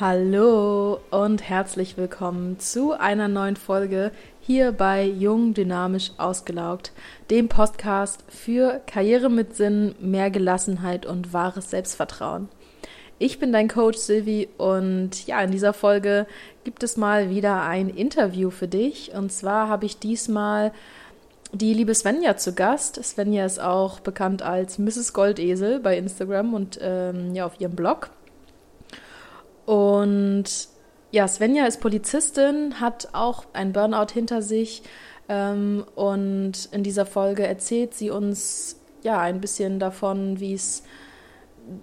Hallo und herzlich willkommen zu einer neuen Folge hier bei Jung, Dynamisch, Ausgelaugt, dem Podcast für Karriere mit Sinn, mehr Gelassenheit und wahres Selbstvertrauen. Ich bin dein Coach Silvi und ja, in dieser Folge gibt es mal wieder ein Interview für dich. Und zwar habe ich diesmal die liebe Svenja zu Gast. Svenja ist auch bekannt als Mrs. Goldesel bei Instagram und ähm, ja auf ihrem Blog. Und ja, Svenja ist Polizistin, hat auch ein Burnout hinter sich. Ähm, und in dieser Folge erzählt sie uns ja ein bisschen davon, wie es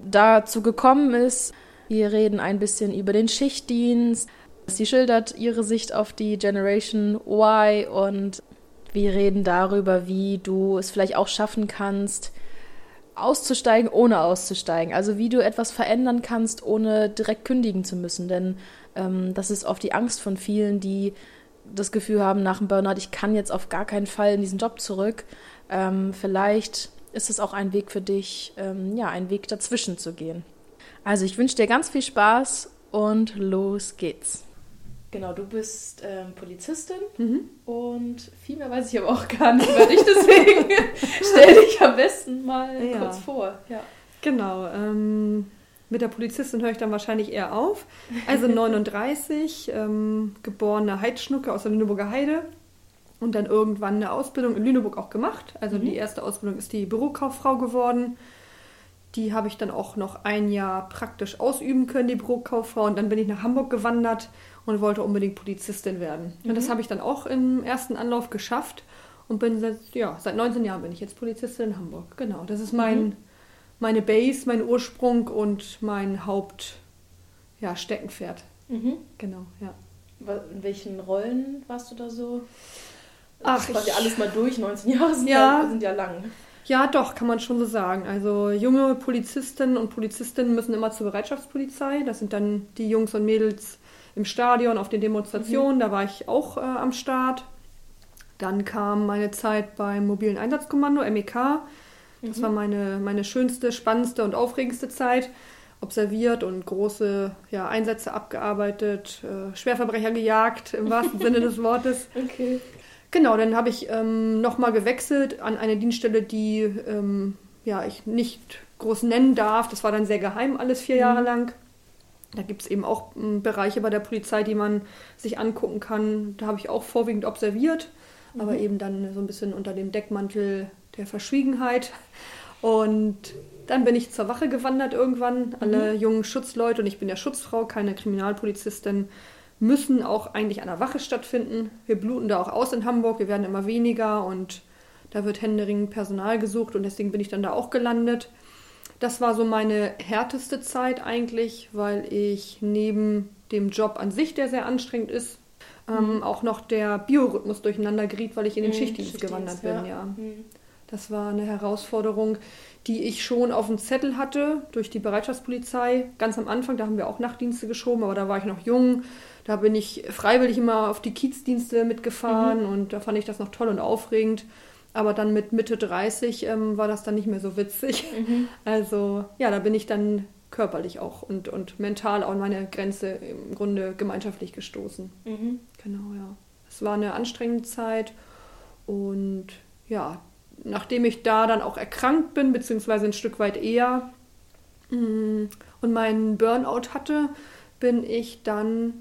dazu gekommen ist. Wir reden ein bisschen über den Schichtdienst. Sie schildert ihre Sicht auf die Generation Y und wir reden darüber, wie du es vielleicht auch schaffen kannst, auszusteigen, ohne auszusteigen. Also wie du etwas verändern kannst, ohne direkt kündigen zu müssen. Denn ähm, das ist oft die Angst von vielen, die das Gefühl haben nach dem Burnout, ich kann jetzt auf gar keinen Fall in diesen Job zurück. Ähm, vielleicht ist es auch ein Weg für dich, ähm, ja, einen Weg dazwischen zu gehen. Also ich wünsche dir ganz viel Spaß und los geht's. Genau, du bist ähm, Polizistin mhm. und viel mehr weiß ich aber auch gar nicht über dich, deswegen stell dich am besten mal ja. kurz vor. Ja. Genau, ähm, mit der Polizistin höre ich dann wahrscheinlich eher auf. Also 39, ähm, geborene Heidschnucke aus der Lüneburger Heide und dann irgendwann eine Ausbildung in Lüneburg auch gemacht. Also mhm. die erste Ausbildung ist die Bürokauffrau geworden. Die habe ich dann auch noch ein Jahr praktisch ausüben können, die Bürokauffrau. Und dann bin ich nach Hamburg gewandert und wollte unbedingt Polizistin werden. Mhm. Und das mhm. habe ich dann auch im ersten Anlauf geschafft und bin seit, ja, seit 19 Jahren bin ich jetzt Polizistin in Hamburg. Genau, das ist mein, mhm. meine Base, mein Ursprung und mein Haupt, ja, Steckenpferd. Mhm. Genau, ja. In welchen Rollen warst du da so? Ach, quasi ich, alles mal durch, 19 Jahre sind ja, ja, sind ja lang. Ja, doch, kann man schon so sagen. Also junge Polizistinnen und Polizistinnen müssen immer zur Bereitschaftspolizei. Das sind dann die Jungs und Mädels, im Stadion, auf den Demonstrationen, mhm. da war ich auch äh, am Start. Dann kam meine Zeit beim mobilen Einsatzkommando, MEK. Das mhm. war meine, meine schönste, spannendste und aufregendste Zeit. Observiert und große ja, Einsätze abgearbeitet, äh, Schwerverbrecher gejagt, im wahrsten Sinne des Wortes. Okay. Genau, dann habe ich ähm, nochmal gewechselt an eine Dienststelle, die ähm, ja, ich nicht groß nennen darf. Das war dann sehr geheim, alles vier mhm. Jahre lang. Da gibt es eben auch hm, Bereiche bei der Polizei, die man sich angucken kann. Da habe ich auch vorwiegend observiert, mhm. aber eben dann so ein bisschen unter dem Deckmantel der Verschwiegenheit. Und dann bin ich zur Wache gewandert irgendwann. Mhm. Alle jungen Schutzleute, und ich bin ja Schutzfrau, keine Kriminalpolizistin, müssen auch eigentlich an der Wache stattfinden. Wir bluten da auch aus in Hamburg, wir werden immer weniger und da wird händeringend Personal gesucht und deswegen bin ich dann da auch gelandet. Das war so meine härteste Zeit eigentlich, weil ich neben dem Job an sich, der sehr anstrengend ist, ähm, mhm. auch noch der Biorhythmus durcheinander geriet, weil ich in den mhm, Schichtdienst, Schichtdienst, gewandert bin. Ja. ja. Mhm. Das war eine Herausforderung, die ich schon auf dem Zettel hatte durch die Bereitschaftspolizei. Ganz am Anfang, da haben wir auch Nachtdienste geschoben, aber da war ich noch jung. Da bin ich freiwillig immer auf die Kiezdienste mitgefahren mhm. und da fand ich das noch toll und aufregend. Aber dann mit Mitte 30 ähm, war das dann nicht mehr so witzig. Mhm. Also ja, da bin ich dann körperlich auch und, und mental auch an meine Grenze im Grunde gemeinschaftlich gestoßen. Mhm. Genau, ja. Es war eine anstrengende Zeit und ja, nachdem ich da dann auch erkrankt bin, beziehungsweise ein Stück weit eher mm, und meinen Burnout hatte, bin ich dann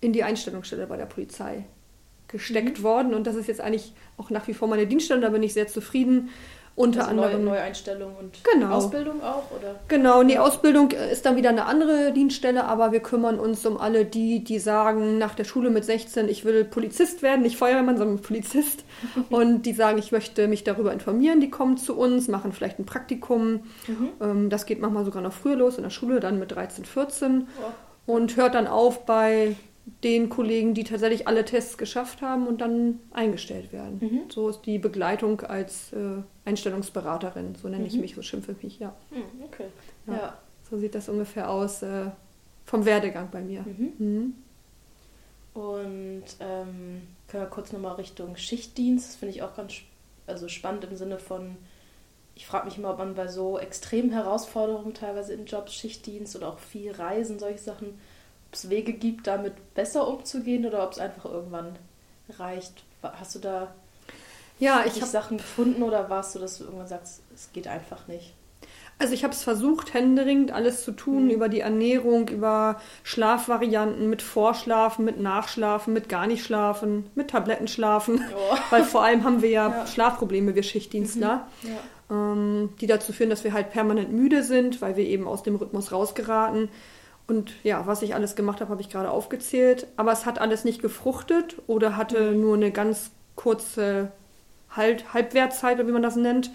in die Einstellungsstelle bei der Polizei gesteckt mhm. worden. Und das ist jetzt eigentlich auch nach wie vor meine Dienststelle. Da bin ich sehr zufrieden. Unter also anderem. Neue, Einstellung und genau. Ausbildung auch, oder? Genau, die Ausbildung ist dann wieder eine andere Dienststelle, aber wir kümmern uns um alle die, die sagen nach der Schule mit 16, ich will Polizist werden, nicht Feuerwehrmann, sondern Polizist. und die sagen, ich möchte mich darüber informieren, die kommen zu uns, machen vielleicht ein Praktikum. Mhm. Ähm, das geht manchmal sogar noch früher los in der Schule, dann mit 13, 14. Oh. Und hört dann auf bei den Kollegen, die tatsächlich alle Tests geschafft haben und dann eingestellt werden. Mhm. So ist die Begleitung als äh, Einstellungsberaterin, so nenne mhm. ich mich, so schimpfe ich mich, ja. Mhm, okay. Ja. ja. So sieht das ungefähr aus äh, vom Werdegang bei mir. Mhm. Mhm. Und ähm, können wir kurz nochmal Richtung Schichtdienst, das finde ich auch ganz also spannend im Sinne von, ich frage mich immer, ob man bei so extremen Herausforderungen teilweise in Jobs, Schichtdienst oder auch viel Reisen, solche Sachen, es Wege gibt, damit besser umzugehen oder ob es einfach irgendwann reicht. Hast du da ja, ich habe Sachen gefunden oder warst du, dass du irgendwann sagst, es geht einfach nicht? Also ich habe es versucht, händeringend alles zu tun, mhm. über die Ernährung, über Schlafvarianten, mit Vorschlafen, mit Nachschlafen, mit gar nicht schlafen, mit Tabletten schlafen. Oh. Weil vor allem haben wir ja, ja. Schlafprobleme, wir Schichtdienstler, mhm. ja. ähm, die dazu führen, dass wir halt permanent müde sind, weil wir eben aus dem Rhythmus rausgeraten. Und ja, was ich alles gemacht habe, habe ich gerade aufgezählt. Aber es hat alles nicht gefruchtet oder hatte mhm. nur eine ganz kurze halt Halbwertzeit, wie man das nennt.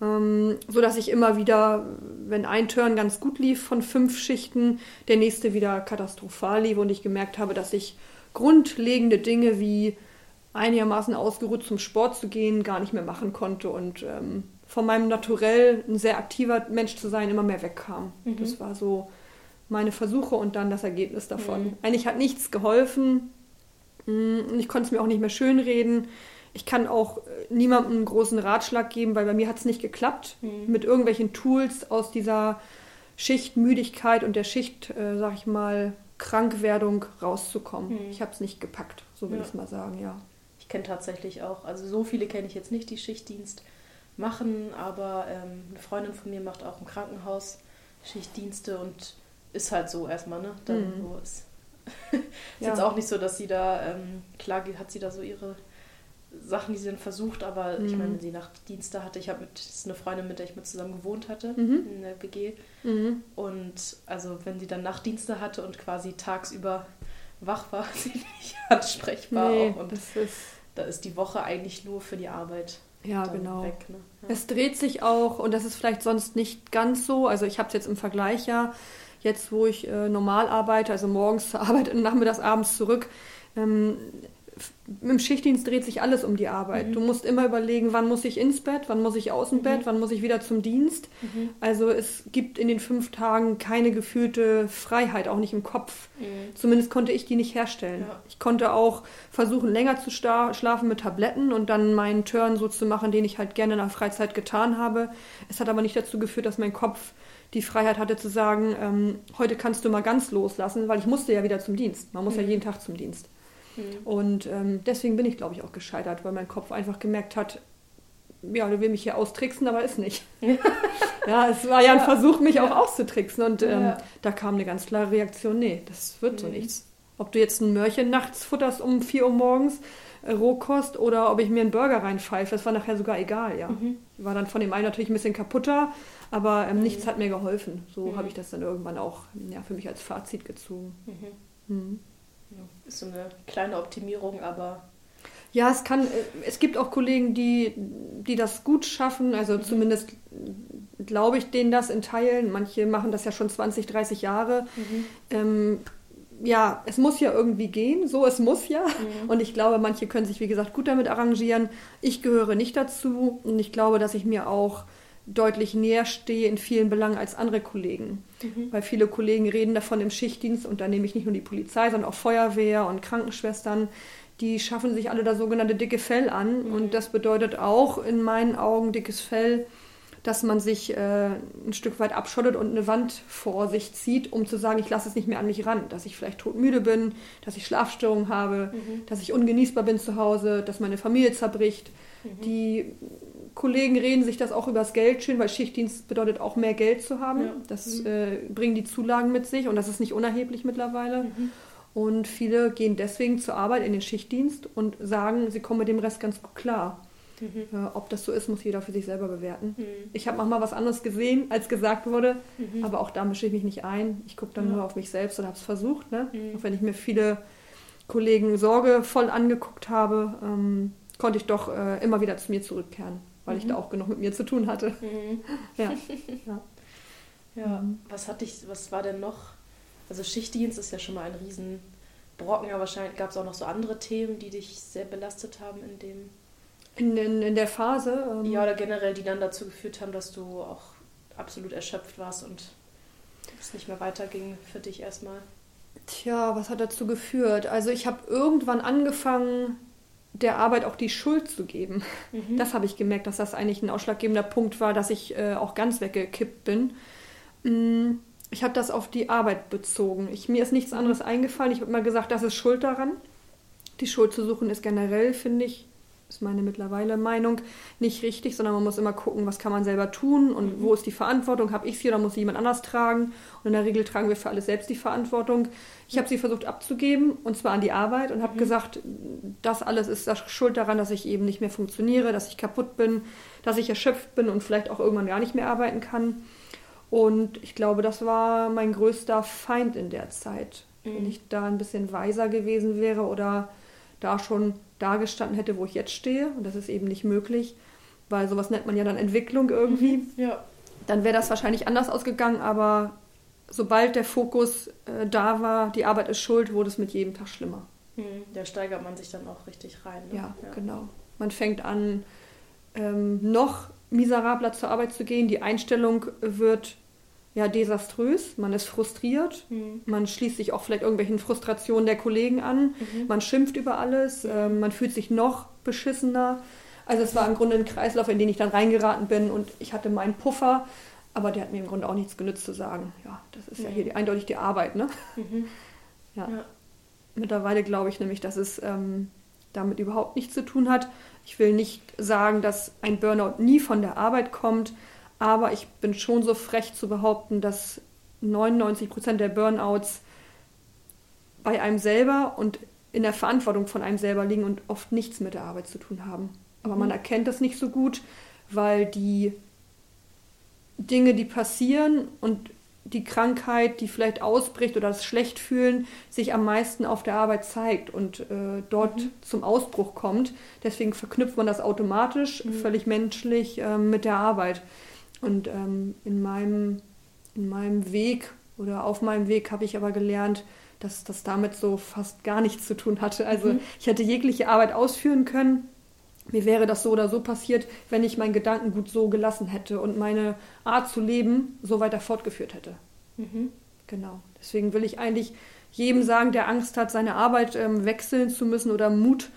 Ähm, so dass ich immer wieder, wenn ein Turn ganz gut lief von fünf Schichten, der nächste wieder katastrophal lief und ich gemerkt habe, dass ich grundlegende Dinge wie einigermaßen ausgeruht zum Sport zu gehen gar nicht mehr machen konnte und ähm, von meinem Naturell ein sehr aktiver Mensch zu sein immer mehr wegkam. Mhm. Das war so meine Versuche und dann das Ergebnis davon. Mhm. Eigentlich hat nichts geholfen mm, und ich konnte es mir auch nicht mehr schönreden ich kann auch äh, niemandem einen großen Ratschlag geben, weil bei mir hat es nicht geklappt, mhm. mit irgendwelchen Tools aus dieser Schichtmüdigkeit und der Schicht, äh, sag ich mal, Krankwerdung rauszukommen. Mhm. Ich habe es nicht gepackt, so will ja. ich es mal sagen, ja. Ich kenne tatsächlich auch, also so viele kenne ich jetzt nicht, die Schichtdienst machen, aber ähm, eine Freundin von mir macht auch im Krankenhaus Schichtdienste und ist halt so erstmal, ne? Dann mhm. so ist. ist ja. jetzt auch nicht so, dass sie da, ähm, klar hat sie da so ihre Sachen, die sie dann versucht, aber mhm. ich meine, wenn sie Nachtdienste hatte, ich habe mit, das ist eine Freundin, mit der ich mit zusammen gewohnt hatte, mhm. in der WG. Mhm. Und also wenn sie dann Nachtdienste hatte und quasi tagsüber wach war, sie nicht ansprechbar nee, auch. Und das ist da ist die Woche eigentlich nur für die Arbeit. Ja, genau. Weg, ne? ja. Es dreht sich auch, und das ist vielleicht sonst nicht ganz so, also ich habe es jetzt im Vergleich ja, jetzt wo ich äh, normal arbeite, also morgens zur Arbeit und nachmittags abends zurück, ähm, im Schichtdienst dreht sich alles um die Arbeit. Mhm. Du musst immer überlegen, wann muss ich ins Bett, wann muss ich aus dem mhm. Bett, wann muss ich wieder zum Dienst. Mhm. Also es gibt in den fünf Tagen keine gefühlte Freiheit, auch nicht im Kopf. Mhm. Zumindest konnte ich die nicht herstellen. Ja. Ich konnte auch versuchen, länger zu schlafen mit Tabletten und dann meinen Turn so zu machen, den ich halt gerne in der Freizeit getan habe. Es hat aber nicht dazu geführt, dass mein Kopf die Freiheit hatte zu sagen, ähm, heute kannst du mal ganz loslassen, weil ich musste ja wieder zum Dienst. Man muss ja mhm. jeden Tag zum Dienst. Mhm. Und ähm, deswegen bin ich, glaube ich, auch gescheitert, weil mein Kopf einfach gemerkt hat, ja, du willst mich hier austricksen, aber ist nicht. ja, es war ja ein ja. Versuch, mich ja. auch auszutricksen. Und ähm, ja. da kam eine ganz klare Reaktion, nee, das wird mhm. so nichts. Ob du jetzt ein Mörchen nachts futterst um 4 Uhr morgens, äh, Rohkost, oder ob ich mir einen Burger reinpfeife, das war nachher sogar egal, ja. Mhm. War dann von dem einen natürlich ein bisschen kaputter, aber ähm, nichts hat mir geholfen. So mhm. habe ich das dann irgendwann auch ja, für mich als Fazit gezogen. Mhm. Mhm. Ist so eine kleine Optimierung, aber. Ja, es kann, es gibt auch Kollegen, die, die das gut schaffen, also mhm. zumindest glaube ich denen das in Teilen. Manche machen das ja schon 20, 30 Jahre. Mhm. Ähm, ja, es muss ja irgendwie gehen, so es muss ja. Mhm. Und ich glaube, manche können sich, wie gesagt, gut damit arrangieren. Ich gehöre nicht dazu und ich glaube, dass ich mir auch deutlich näher stehe in vielen Belangen als andere Kollegen. Mhm. Weil viele Kollegen reden davon im Schichtdienst, und da nehme ich nicht nur die Polizei, sondern auch Feuerwehr und Krankenschwestern, die schaffen sich alle das sogenannte dicke Fell an. Mhm. Und das bedeutet auch in meinen Augen dickes Fell, dass man sich äh, ein Stück weit abschottet und eine Wand vor sich zieht, um zu sagen, ich lasse es nicht mehr an mich ran, dass ich vielleicht todmüde bin, dass ich Schlafstörungen habe, mhm. dass ich ungenießbar bin zu Hause, dass meine Familie zerbricht. Mhm. Die Kollegen reden sich das auch übers Geld schön, weil Schichtdienst bedeutet auch mehr Geld zu haben. Ja. Das mhm. äh, bringen die Zulagen mit sich und das ist nicht unerheblich mittlerweile. Mhm. Und viele gehen deswegen zur Arbeit in den Schichtdienst und sagen, sie kommen mit dem Rest ganz gut klar. Mhm. Äh, ob das so ist, muss jeder für sich selber bewerten. Mhm. Ich habe manchmal was anderes gesehen, als gesagt wurde, mhm. aber auch da mische ich mich nicht ein. Ich gucke dann nur auf mich selbst und habe es versucht. Ne? Mhm. Auch wenn ich mir viele Kollegen sorgevoll angeguckt habe, ähm, konnte ich doch äh, immer wieder zu mir zurückkehren weil mhm. ich da mhm. auch genug mit mir zu tun hatte. Mhm. Ja. ja. ja. Was hatte ich, was war denn noch? Also Schichtdienst ist ja schon mal ein Riesenbrocken, aber wahrscheinlich gab es auch noch so andere Themen, die dich sehr belastet haben in dem. In, in, in der Phase? Ähm ja, oder generell, die dann dazu geführt haben, dass du auch absolut erschöpft warst und es nicht mehr weiterging für dich erstmal. Tja, was hat dazu geführt? Also ich habe irgendwann angefangen, der Arbeit auch die Schuld zu geben. Mhm. Das habe ich gemerkt, dass das eigentlich ein ausschlaggebender Punkt war, dass ich äh, auch ganz weggekippt bin. Mm, ich habe das auf die Arbeit bezogen. Ich, mir ist nichts anderes eingefallen. Ich habe mal gesagt, das ist Schuld daran. Die Schuld zu suchen ist generell, finde ich, ist meine mittlerweile Meinung, nicht richtig, sondern man muss immer gucken, was kann man selber tun und mhm. wo ist die Verantwortung, habe ich sie oder muss sie jemand anders tragen? Und in der Regel tragen wir für alles selbst die Verantwortung. Ich habe sie versucht abzugeben und zwar an die Arbeit und habe mhm. gesagt, das alles ist schuld daran, dass ich eben nicht mehr funktioniere, dass ich kaputt bin, dass ich erschöpft bin und vielleicht auch irgendwann gar nicht mehr arbeiten kann. Und ich glaube, das war mein größter Feind in der Zeit. Mhm. Wenn ich da ein bisschen weiser gewesen wäre oder da schon da gestanden hätte, wo ich jetzt stehe. Und das ist eben nicht möglich, weil sowas nennt man ja dann Entwicklung irgendwie. Mhm, ja. Dann wäre das wahrscheinlich anders ausgegangen, aber sobald der Fokus äh, da war, die Arbeit ist schuld, wurde es mit jedem Tag schlimmer. Mhm, da steigert man sich dann auch richtig rein. Ne? Ja, ja, genau. Man fängt an, ähm, noch miserabler zur Arbeit zu gehen. Die Einstellung wird ja desaströs, man ist frustriert, mhm. man schließt sich auch vielleicht irgendwelchen Frustrationen der Kollegen an, mhm. man schimpft über alles, äh, man fühlt sich noch beschissener. Also es war im Grunde ein Kreislauf, in den ich dann reingeraten bin und ich hatte meinen Puffer, aber der hat mir im Grunde auch nichts genützt zu sagen. Ja, das ist mhm. ja hier die, eindeutig die Arbeit, ne? Mhm. Ja. ja. Mittlerweile glaube ich nämlich, dass es ähm, damit überhaupt nichts zu tun hat. Ich will nicht sagen, dass ein Burnout nie von der Arbeit kommt, aber ich bin schon so frech zu behaupten, dass 99 Prozent der Burnouts bei einem selber und in der Verantwortung von einem selber liegen und oft nichts mit der Arbeit zu tun haben. Aber mhm. man erkennt das nicht so gut, weil die Dinge, die passieren und die Krankheit, die vielleicht ausbricht oder das Schlechtfühlen sich am meisten auf der Arbeit zeigt und äh, dort mhm. zum Ausbruch kommt. Deswegen verknüpft man das automatisch, mhm. völlig menschlich äh, mit der Arbeit. Und ähm, in, meinem, in meinem Weg oder auf meinem Weg habe ich aber gelernt, dass das damit so fast gar nichts zu tun hatte. Also mhm. ich hätte jegliche Arbeit ausführen können. Mir wäre das so oder so passiert, wenn ich meinen Gedankengut so gelassen hätte und meine Art zu leben so weiter fortgeführt hätte. Mhm. Genau. Deswegen will ich eigentlich jedem sagen, der Angst hat, seine Arbeit ähm, wechseln zu müssen oder Mut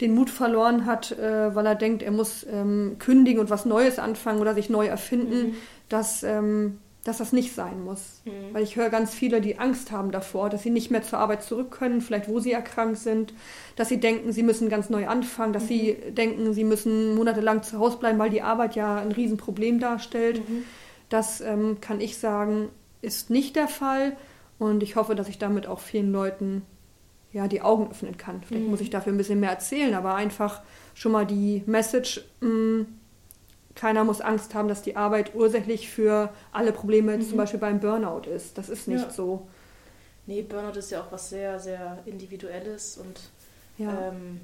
den Mut verloren hat, äh, weil er denkt, er muss ähm, kündigen und was Neues anfangen oder sich neu erfinden, mhm. dass, ähm, dass das nicht sein muss. Mhm. Weil ich höre ganz viele, die Angst haben davor, dass sie nicht mehr zur Arbeit zurück können, vielleicht wo sie erkrankt sind, dass sie denken, sie müssen ganz neu anfangen, dass mhm. sie denken, sie müssen monatelang zu Hause bleiben, weil die Arbeit ja ein Riesenproblem darstellt. Mhm. Das ähm, kann ich sagen, ist nicht der Fall. Und ich hoffe, dass ich damit auch vielen Leuten ja, die Augen öffnen kann. Vielleicht mhm. muss ich dafür ein bisschen mehr erzählen, aber einfach schon mal die Message, mh, mm, keiner muss Angst haben, dass die Arbeit ursächlich für alle Probleme, mhm. zum Beispiel beim Burnout ist. Das ist nicht ja. so. Nee, Burnout ist ja auch was sehr, sehr Individuelles und ja. ähm,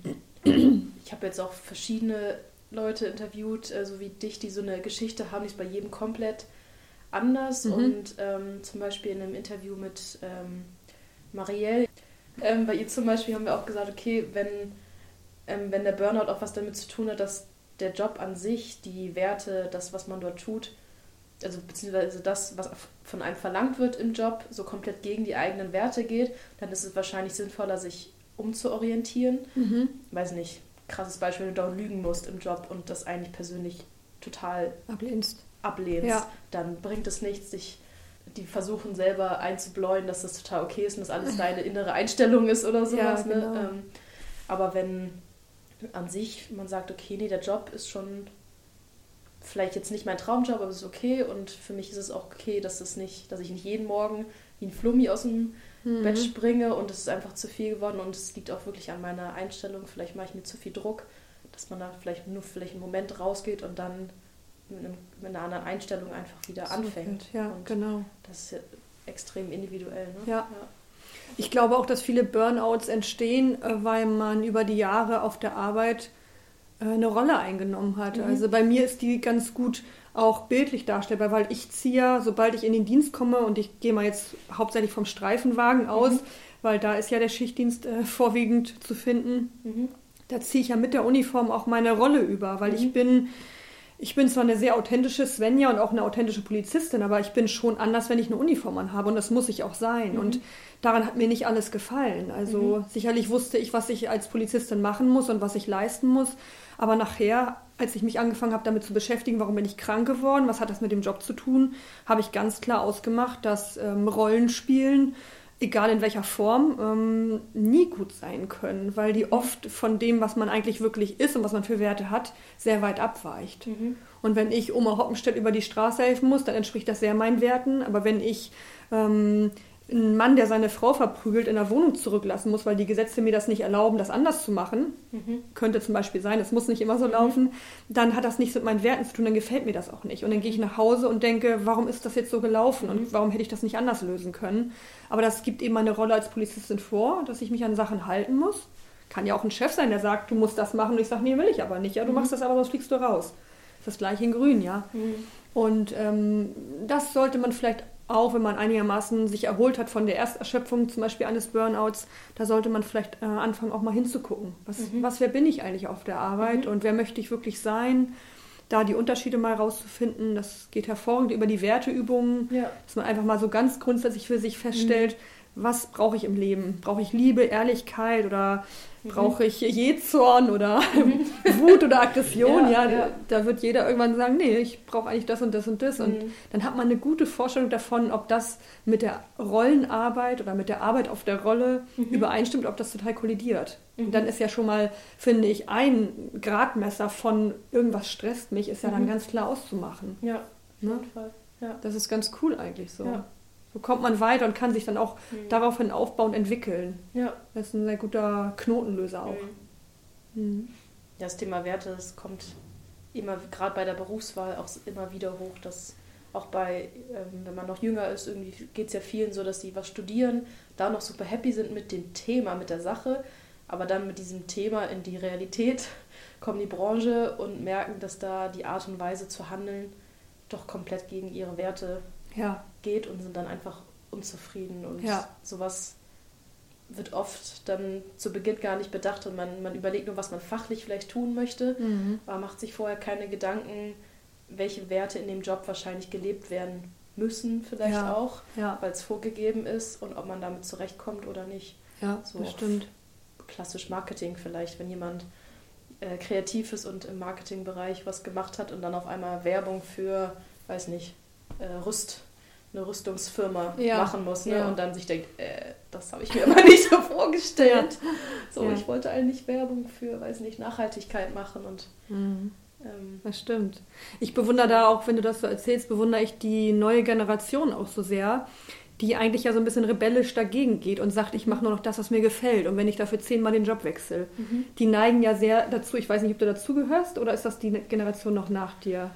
ich habe jetzt auch verschiedene Leute interviewt, äh, so wie dich, die so eine Geschichte haben, die ist bei jedem komplett anders. Mhm. Und ähm, zum Beispiel in einem Interview mit ähm, Marielle, ähm, bei ihr zum Beispiel haben wir auch gesagt, okay, wenn, ähm, wenn der Burnout auch was damit zu tun hat, dass der Job an sich, die Werte, das, was man dort tut, also beziehungsweise das, was von einem verlangt wird im Job, so komplett gegen die eigenen Werte geht, dann ist es wahrscheinlich sinnvoller, sich umzuorientieren. Mhm. Weiß nicht, krasses Beispiel, wenn du dauernd lügen musst im Job und das eigentlich persönlich total ablehnst, ablehnst ja. dann bringt es nichts, dich die versuchen selber einzubläuen, dass das total okay ist und dass alles deine innere Einstellung ist oder sowas. Ja, ne? genau. ne? ähm, aber wenn an sich man sagt, okay, nee, der Job ist schon vielleicht jetzt nicht mein Traumjob, aber es ist okay und für mich ist es auch okay, dass das nicht, dass ich nicht jeden Morgen wie ein Flummi aus dem mhm. Bett springe und es ist einfach zu viel geworden und es liegt auch wirklich an meiner Einstellung. Vielleicht mache ich mir zu viel Druck, dass man da vielleicht nur vielleicht einen Moment rausgeht und dann mit, einem, mit einer anderen Einstellung einfach wieder so anfängt. Ja, und genau. Das ist ja extrem individuell. Ne? Ja. ja. Ich glaube auch, dass viele Burnouts entstehen, äh, weil man über die Jahre auf der Arbeit äh, eine Rolle eingenommen hat. Mhm. Also bei mir ist die ganz gut auch bildlich darstellbar, weil ich ziehe, sobald ich in den Dienst komme, und ich gehe mal jetzt hauptsächlich vom Streifenwagen aus, mhm. weil da ist ja der Schichtdienst äh, vorwiegend zu finden, mhm. da ziehe ich ja mit der Uniform auch meine Rolle über, weil ich mhm. bin ich bin zwar eine sehr authentische Svenja und auch eine authentische Polizistin, aber ich bin schon anders, wenn ich eine Uniform anhabe und das muss ich auch sein. Mhm. Und daran hat mir nicht alles gefallen. Also mhm. sicherlich wusste ich, was ich als Polizistin machen muss und was ich leisten muss, aber nachher als ich mich angefangen habe, damit zu beschäftigen, warum bin ich krank geworden, was hat das mit dem Job zu tun, habe ich ganz klar ausgemacht, dass ähm, Rollenspielen egal in welcher Form, ähm, nie gut sein können, weil die oft von dem, was man eigentlich wirklich ist und was man für Werte hat, sehr weit abweicht. Mhm. Und wenn ich Oma Hoppenstedt über die Straße helfen muss, dann entspricht das sehr meinen Werten. Aber wenn ich ähm, ein Mann, der seine Frau verprügelt, in der Wohnung zurücklassen muss, weil die Gesetze mir das nicht erlauben, das anders zu machen, mhm. könnte zum Beispiel sein, es muss nicht immer so mhm. laufen, dann hat das nichts mit meinen Werten zu tun, dann gefällt mir das auch nicht. Und dann gehe ich nach Hause und denke, warum ist das jetzt so gelaufen und mhm. warum hätte ich das nicht anders lösen können? Aber das gibt eben meine Rolle als Polizistin vor, dass ich mich an Sachen halten muss. Kann ja auch ein Chef sein, der sagt, du musst das machen und ich sage, nee, will ich aber nicht. Ja, du mhm. machst das aber, sonst fliegst du raus. Das ist das gleiche in Grün, ja. Mhm. Und ähm, das sollte man vielleicht auch wenn man einigermaßen sich erholt hat von der Ersterschöpfung, zum Beispiel eines Burnouts, da sollte man vielleicht äh, anfangen, auch mal hinzugucken. Was, mhm. was, wer bin ich eigentlich auf der Arbeit mhm. und wer möchte ich wirklich sein? Da die Unterschiede mal rauszufinden, das geht hervorragend über die Werteübungen, ja. dass man einfach mal so ganz grundsätzlich für sich feststellt, mhm. Was brauche ich im Leben? Brauche ich Liebe, Ehrlichkeit oder Mhm. Brauche ich Jezorn oder Wut oder Aggression? ja, ja, ja, da wird jeder irgendwann sagen, nee, ich brauche eigentlich das und das und das. Mhm. Und dann hat man eine gute Vorstellung davon, ob das mit der Rollenarbeit oder mit der Arbeit auf der Rolle mhm. übereinstimmt, ob das total kollidiert. Und mhm. dann ist ja schon mal, finde ich, ein Gradmesser von irgendwas stresst mich, ist ja dann mhm. ganz klar auszumachen. Ja, auf ne? jeden Fall. Ja. Das ist ganz cool eigentlich so. Ja. So kommt man weiter und kann sich dann auch mhm. daraufhin aufbauen, entwickeln. Ja. Das ist ein sehr guter Knotenlöser auch. Mhm. Mhm. Das Thema Werte, das kommt immer, gerade bei der Berufswahl, auch immer wieder hoch, dass auch bei, ähm, wenn man noch jünger ist, irgendwie geht es ja vielen so, dass sie was studieren, da noch super happy sind mit dem Thema, mit der Sache, aber dann mit diesem Thema in die Realität kommen die Branche und merken, dass da die Art und Weise zu handeln doch komplett gegen ihre Werte ja. geht und sind dann einfach unzufrieden. Und ja. sowas wird oft dann zu Beginn gar nicht bedacht und man, man überlegt nur, was man fachlich vielleicht tun möchte, mhm. aber macht sich vorher keine Gedanken, welche Werte in dem Job wahrscheinlich gelebt werden müssen, vielleicht ja. auch, weil es vorgegeben ist und ob man damit zurechtkommt oder nicht. Ja, so das stimmt. Klassisch Marketing vielleicht, wenn jemand äh, kreativ ist und im Marketingbereich was gemacht hat und dann auf einmal Werbung für, weiß nicht, äh, Rüst, eine Rüstungsfirma ja. machen muss ne? Ja. und dann sich denkt, äh, das habe ich mir aber nicht so vorgestellt. So, ich wollte eigentlich Werbung für, weiß nicht, Nachhaltigkeit machen und mhm. ähm, das stimmt. Ich bewundere da auch, wenn du das so erzählst, bewundere ich die neue Generation auch so sehr, die eigentlich ja so ein bisschen rebellisch dagegen geht und sagt, ich mache nur noch das, was mir gefällt. Und wenn ich dafür zehnmal den Job wechsle, mhm. die neigen ja sehr dazu. Ich weiß nicht, ob du dazugehörst oder ist das die Generation noch nach dir?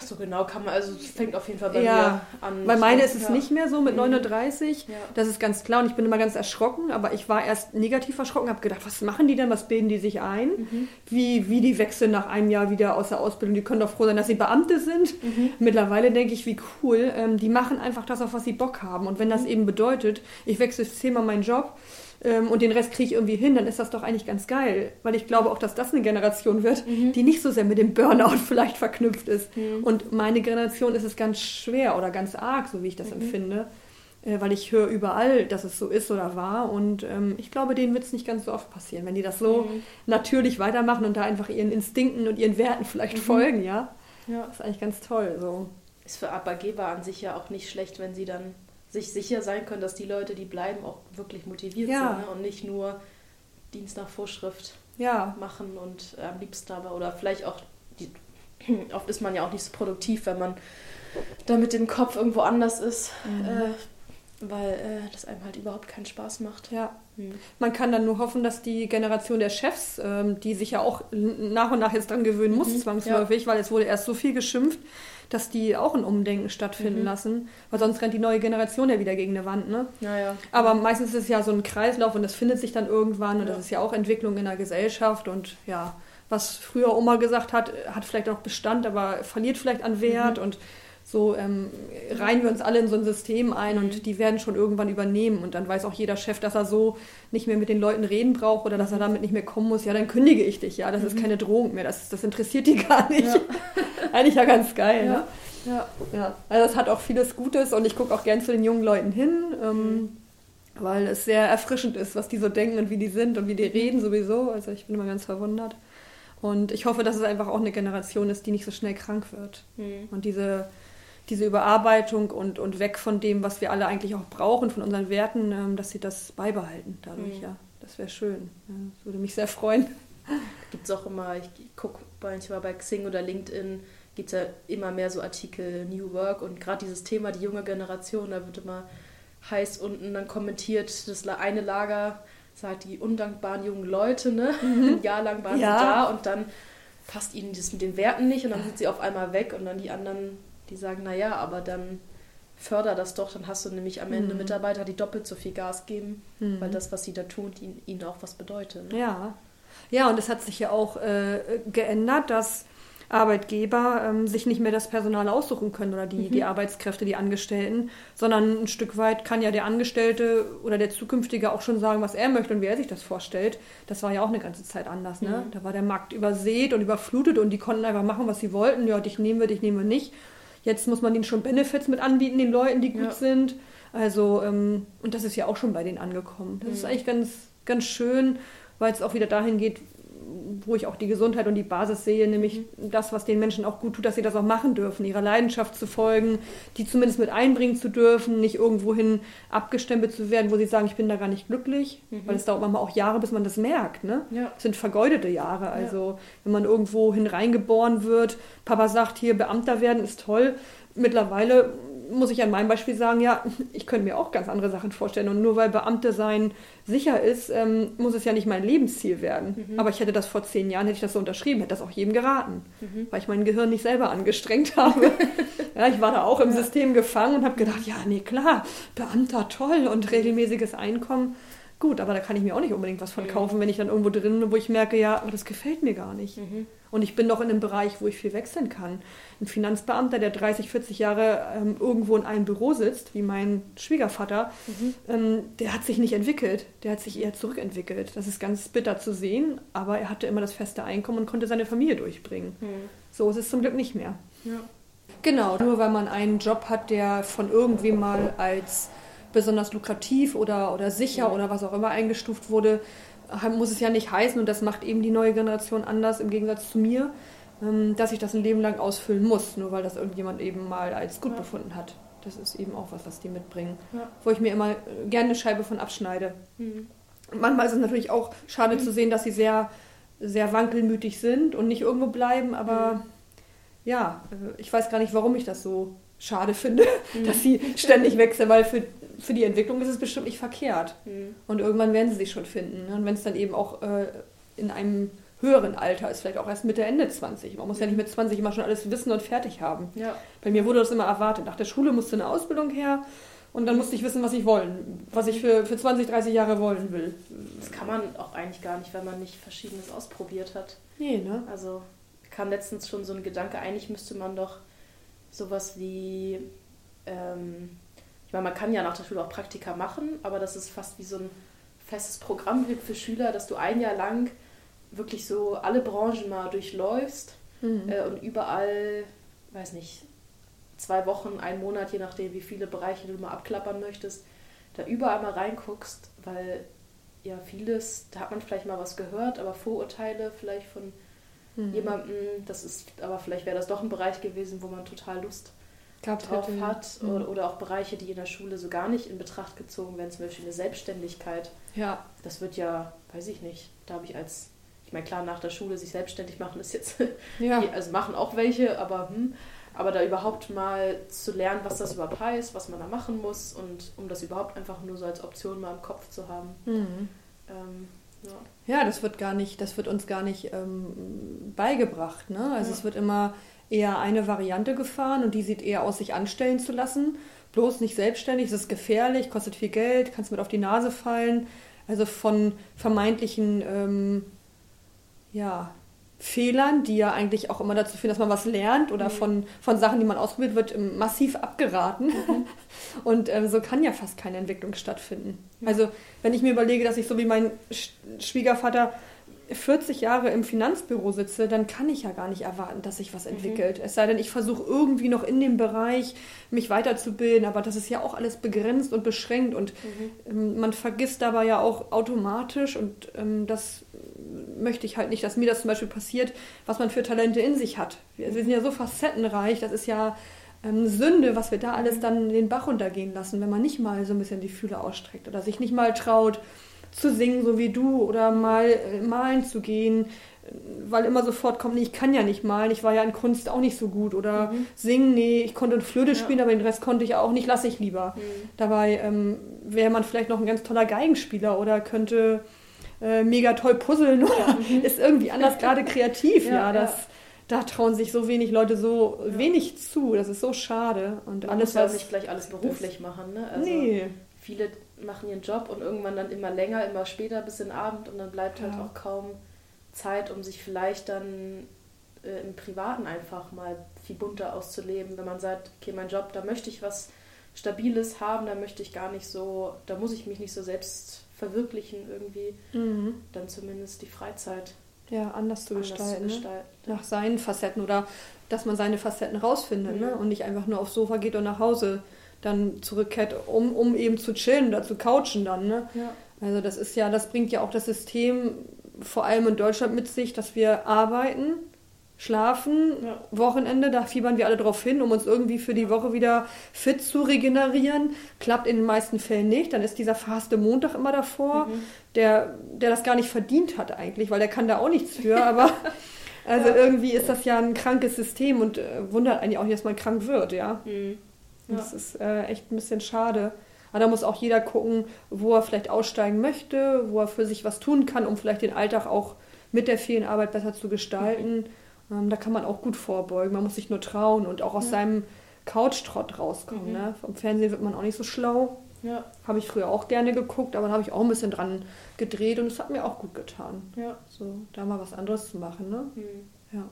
So genau kann man, also es fängt auf jeden Fall bei ja, mir an. Bei meine ist es ja. nicht mehr so mit 39. Mhm. Ja. Das ist ganz klar und ich bin immer ganz erschrocken, aber ich war erst negativ erschrocken, habe gedacht, was machen die denn, was bilden die sich ein? Mhm. Wie, wie die wechseln nach einem Jahr wieder aus der Ausbildung, die können doch froh sein, dass sie Beamte sind. Mhm. Mittlerweile denke ich, wie cool, ähm, die machen einfach das, auf was sie Bock haben. Und wenn das mhm. eben bedeutet, ich wechsle zehnmal meinen Job, ähm, und den Rest kriege ich irgendwie hin, dann ist das doch eigentlich ganz geil. Weil ich glaube auch, dass das eine Generation wird, mhm. die nicht so sehr mit dem Burnout vielleicht verknüpft ist. Mhm. Und meine Generation ist es ganz schwer oder ganz arg, so wie ich das mhm. empfinde. Äh, weil ich höre überall, dass es so ist oder war. Und ähm, ich glaube, denen wird es nicht ganz so oft passieren, wenn die das so mhm. natürlich weitermachen und da einfach ihren Instinkten und ihren Werten vielleicht mhm. folgen, ja? ja. Das ist eigentlich ganz toll. So. Ist für Arbeitgeber an sich ja auch nicht schlecht, wenn sie dann sich sicher sein können, dass die Leute, die bleiben, auch wirklich motiviert ja. sind ne? und nicht nur Dienst nach Vorschrift ja. machen und äh, am liebsten aber oder vielleicht auch, die, oft ist man ja auch nicht so produktiv, wenn man da mit dem Kopf irgendwo anders ist, mhm. äh, weil äh, das einem halt überhaupt keinen Spaß macht. Ja. Mhm. Man kann dann nur hoffen, dass die Generation der Chefs, ähm, die sich ja auch nach und nach jetzt dran gewöhnen muss, mhm. zwangsläufig, ja. weil es wurde erst so viel geschimpft, dass die auch ein Umdenken stattfinden mhm. lassen, weil sonst rennt die neue Generation ja wieder gegen eine Wand. Ne? Ja, ja. Aber meistens ist es ja so ein Kreislauf und das findet sich dann irgendwann und ja. das ist ja auch Entwicklung in der Gesellschaft und ja, was früher Oma gesagt hat, hat vielleicht auch Bestand, aber verliert vielleicht an Wert mhm. und so ähm, reihen wir uns alle in so ein System ein mhm. und die werden schon irgendwann übernehmen und dann weiß auch jeder Chef, dass er so nicht mehr mit den Leuten reden braucht oder dass er damit nicht mehr kommen muss. Ja, dann kündige ich dich. Ja, das mhm. ist keine Drohung mehr. Das, das interessiert die gar nicht. Ja. Eigentlich ja ganz geil. Ja. Ne? Ja. ja. Also das hat auch vieles Gutes und ich gucke auch gern zu den jungen Leuten hin. Ähm, mhm. weil es sehr erfrischend ist, was die so denken und wie die sind und wie die reden sowieso. Also ich bin immer ganz verwundert. Und ich hoffe, dass es einfach auch eine Generation ist, die nicht so schnell krank wird. Mhm. Und diese, diese Überarbeitung und, und weg von dem, was wir alle eigentlich auch brauchen, von unseren Werten, ähm, dass sie das beibehalten dadurch, mhm. ja. Das wäre schön. Ja, das würde mich sehr freuen. Gibt es auch immer, ich gucke manchmal bei Xing oder LinkedIn, gibt es ja immer mehr so Artikel New Work und gerade dieses Thema, die junge Generation, da wird immer heiß unten dann kommentiert, das eine Lager sagt, die undankbaren jungen Leute, ne? Mhm. Ein Jahr lang waren ja. sie da und dann passt ihnen das mit den Werten nicht und dann sind sie auf einmal weg und dann die anderen, die sagen, naja, aber dann förder das doch, dann hast du nämlich am Ende mhm. Mitarbeiter, die doppelt so viel Gas geben, mhm. weil das, was sie da tun, ihnen, ihnen auch was bedeutet. Ne? Ja. Ja, und es hat sich ja auch äh, geändert, dass Arbeitgeber ähm, sich nicht mehr das Personal aussuchen können oder die, mhm. die Arbeitskräfte, die Angestellten, sondern ein Stück weit kann ja der Angestellte oder der Zukünftige auch schon sagen, was er möchte und wie er sich das vorstellt. Das war ja auch eine ganze Zeit anders. Ne? Mhm. Da war der Markt übersät und überflutet und die konnten einfach machen, was sie wollten. Ja, dich nehmen wir, dich nehmen wir nicht. Jetzt muss man ihnen schon Benefits mit anbieten, den Leuten, die gut ja. sind. Also, ähm, und das ist ja auch schon bei denen angekommen. Das mhm. ist eigentlich ganz, ganz schön, weil es auch wieder dahin geht, wo ich auch die Gesundheit und die Basis sehe, nämlich mhm. das, was den Menschen auch gut tut, dass sie das auch machen dürfen, ihrer Leidenschaft zu folgen, die zumindest mit einbringen zu dürfen, nicht irgendwohin abgestempelt zu werden, wo sie sagen, ich bin da gar nicht glücklich, mhm. weil es dauert manchmal auch Jahre, bis man das merkt. Ne? Ja. Das sind vergeudete Jahre. Also ja. wenn man irgendwo hineingeboren wird, Papa sagt, hier Beamter werden ist toll. Mittlerweile muss ich an meinem Beispiel sagen, ja, ich könnte mir auch ganz andere Sachen vorstellen. Und nur weil Beamte sein sicher ist, ähm, muss es ja nicht mein Lebensziel werden. Mhm. Aber ich hätte das vor zehn Jahren, hätte ich das so unterschrieben, hätte das auch jedem geraten, mhm. weil ich mein Gehirn nicht selber angestrengt habe. ja, ich war da auch im ja. System gefangen und habe gedacht, ja, nee, klar, Beamter, toll und regelmäßiges Einkommen. Gut, aber da kann ich mir auch nicht unbedingt was von kaufen, wenn ich dann irgendwo drin wo ich merke, ja, aber das gefällt mir gar nicht. Mhm. Und ich bin noch in einem Bereich, wo ich viel wechseln kann. Ein Finanzbeamter, der 30, 40 Jahre ähm, irgendwo in einem Büro sitzt, wie mein Schwiegervater, mhm. ähm, der hat sich nicht entwickelt. Der hat sich eher zurückentwickelt. Das ist ganz bitter zu sehen, aber er hatte immer das feste Einkommen und konnte seine Familie durchbringen. Mhm. So ist es zum Glück nicht mehr. Ja. Genau, nur weil man einen Job hat, der von irgendwem mal als besonders lukrativ oder, oder sicher oder was auch immer eingestuft wurde, muss es ja nicht heißen, und das macht eben die neue Generation anders im Gegensatz zu mir, ähm, dass ich das ein Leben lang ausfüllen muss, nur weil das irgendjemand eben mal als gut ja. befunden hat. Das ist eben auch was, was die mitbringen. Ja. Wo ich mir immer gerne eine Scheibe von abschneide. Mhm. Manchmal ist es natürlich auch schade mhm. zu sehen, dass sie sehr, sehr wankelmütig sind und nicht irgendwo bleiben, aber mhm. ja, äh, ich weiß gar nicht, warum ich das so schade finde, mhm. dass sie ständig wechseln, weil für für die Entwicklung ist es bestimmt nicht verkehrt. Mhm. Und irgendwann werden sie sich schon finden. Ne? Und wenn es dann eben auch äh, in einem höheren Alter ist, vielleicht auch erst Mitte, Ende 20. Man muss ja nicht mit 20 immer schon alles wissen und fertig haben. Ja. Bei mir wurde das immer erwartet. Nach der Schule musste eine Ausbildung her und dann musste ich wissen, was ich wollen, was ich für, für 20, 30 Jahre wollen will. Das kann man auch eigentlich gar nicht, wenn man nicht Verschiedenes ausprobiert hat. Nee, ne? Also kam letztens schon so ein Gedanke, eigentlich müsste man doch sowas wie ähm, ich meine, man kann ja nach der Schule auch Praktika machen, aber das ist fast wie so ein festes Programm für Schüler, dass du ein Jahr lang wirklich so alle Branchen mal durchläufst mhm. äh, und überall, weiß nicht, zwei Wochen, einen Monat, je nachdem, wie viele Bereiche du mal abklappern möchtest, da überall mal reinguckst, weil ja vieles, da hat man vielleicht mal was gehört, aber Vorurteile vielleicht von mhm. jemandem, das ist, aber vielleicht wäre das doch ein Bereich gewesen, wo man total Lust gehabt drauf hätte. hat mhm. oder, oder, auch Bereiche, die in der Schule so gar nicht in Betracht gezogen werden, zum Beispiel eine Selbstständigkeit. Ja. Das wird ja, weiß ich nicht, da habe ich als, ich meine klar, nach der Schule sich selbstständig machen ist jetzt, ja. also machen auch welche, aber hm, aber da überhaupt mal zu lernen, was das überhaupt heißt, was man da machen muss und um das überhaupt einfach nur so als Option mal im Kopf zu haben. Mhm. Ähm, ja. ja. das wird gar nicht, das wird uns gar nicht ähm, beigebracht. Ne? Also ja. es wird immer eher eine Variante gefahren und die sieht eher aus, sich anstellen zu lassen. Bloß nicht selbstständig, es ist gefährlich, kostet viel Geld, kannst mit auf die Nase fallen. Also von vermeintlichen ähm, ja, Fehlern, die ja eigentlich auch immer dazu führen, dass man was lernt oder mhm. von, von Sachen, die man ausprobiert, wird ähm, massiv abgeraten. Mhm. Und ähm, so kann ja fast keine Entwicklung stattfinden. Ja. Also wenn ich mir überlege, dass ich so wie mein Schwiegervater 40 Jahre im Finanzbüro sitze, dann kann ich ja gar nicht erwarten, dass sich was mhm. entwickelt. Mhm. Es sei denn, ich versuche irgendwie noch in dem Bereich mich weiterzubilden, aber das ist ja auch alles begrenzt und beschränkt und mhm. ähm, man vergisst dabei ja auch automatisch und ähm, das möchte ich halt nicht, dass mir das zum Beispiel passiert, was man für Talente in sich hat. Wir, wir sind ja so facettenreich, das ist ja ähm, Sünde, was wir da alles dann den Bach runtergehen lassen, wenn man nicht mal so ein bisschen die Fühler ausstreckt oder sich nicht mal traut zu singen, so wie du, oder mal äh, malen zu gehen, weil immer sofort kommt, nee, ich kann ja nicht malen, ich war ja in Kunst auch nicht so gut oder mhm. singen, nee, ich konnte Flöte spielen, ja. aber den Rest konnte ich auch nicht, lasse ich lieber. Mhm. Dabei ähm, wäre man vielleicht noch ein ganz toller Geigenspieler oder könnte äh, mega toll puzzeln oder mhm. ist irgendwie anders gerade kreativ, ja, ja das da trauen sich so wenig Leute so ja. wenig zu. Das ist so schade. Und Man alles muss ja nicht gleich alles beruflich machen. Ne? Also nee. Viele machen ihren Job und irgendwann dann immer länger, immer später bis in den Abend und dann bleibt halt ja. auch kaum Zeit, um sich vielleicht dann äh, im Privaten einfach mal viel bunter auszuleben. Wenn man sagt, okay, mein Job, da möchte ich was Stabiles haben, da möchte ich gar nicht so, da muss ich mich nicht so selbst verwirklichen irgendwie, mhm. dann zumindest die Freizeit ja, anders zu anders gestalten. Zu gestalten ne? Nach seinen Facetten oder dass man seine Facetten rausfindet mhm. ne? und nicht einfach nur aufs Sofa geht und nach Hause dann zurückkehrt, um, um eben zu chillen oder zu couchen dann. Ne? Ja. Also das ist ja, das bringt ja auch das System vor allem in Deutschland mit sich, dass wir arbeiten schlafen, ja. Wochenende, da fiebern wir alle drauf hin, um uns irgendwie für die Woche wieder fit zu regenerieren. Klappt in den meisten Fällen nicht. Dann ist dieser faste Montag immer davor, mhm. der, der das gar nicht verdient hat eigentlich, weil der kann da auch nichts für, aber also ja. irgendwie ist das ja ein krankes System und äh, wundert eigentlich auch, dass man krank wird, ja. Mhm. Ja. Das ist äh, echt ein bisschen schade. Aber da muss auch jeder gucken, wo er vielleicht aussteigen möchte, wo er für sich was tun kann, um vielleicht den Alltag auch mit der vielen Arbeit besser zu gestalten. Mhm ähm, da kann man auch gut vorbeugen. Man muss sich nur trauen und auch aus ja. seinem Couchtrott rauskommen. Mhm. Ne? Vom Fernsehen wird man auch nicht so schlau. Ja. Habe ich früher auch gerne geguckt, aber da habe ich auch ein bisschen dran gedreht und es hat mir auch gut getan. Ja. So, da mal was anderes zu machen. Ne? Mhm. Ja.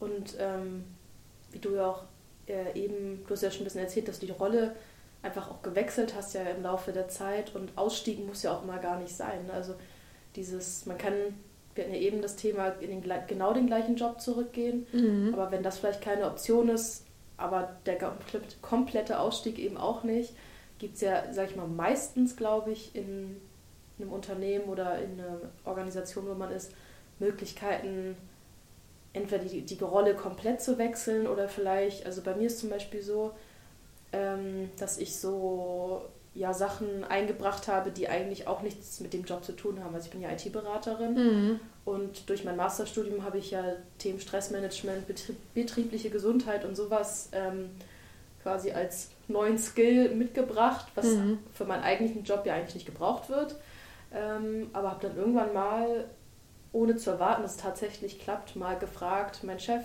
Und ähm, wie du ja auch äh, eben, du hast ja schon ein bisschen erzählt, dass du die Rolle einfach auch gewechselt hast ja im Laufe der Zeit und Ausstieg muss ja auch immer gar nicht sein. Ne? Also dieses, man kann wir hatten ja eben das Thema in den, genau den gleichen Job zurückgehen. Mhm. Aber wenn das vielleicht keine Option ist, aber der komplette Ausstieg eben auch nicht, gibt es ja, sag ich mal, meistens, glaube ich, in einem Unternehmen oder in einer Organisation, wo man ist, Möglichkeiten, entweder die, die Rolle komplett zu wechseln oder vielleicht, also bei mir ist zum Beispiel so, ähm, dass ich so ja, Sachen eingebracht habe, die eigentlich auch nichts mit dem Job zu tun haben. Also ich bin ja IT-Beraterin mhm. und durch mein Masterstudium habe ich ja Themen Stressmanagement, betriebliche Gesundheit und sowas ähm, quasi als neuen Skill mitgebracht, was mhm. für meinen eigentlichen Job ja eigentlich nicht gebraucht wird. Ähm, aber habe dann irgendwann mal, ohne zu erwarten, dass es tatsächlich klappt, mal gefragt, mein Chef,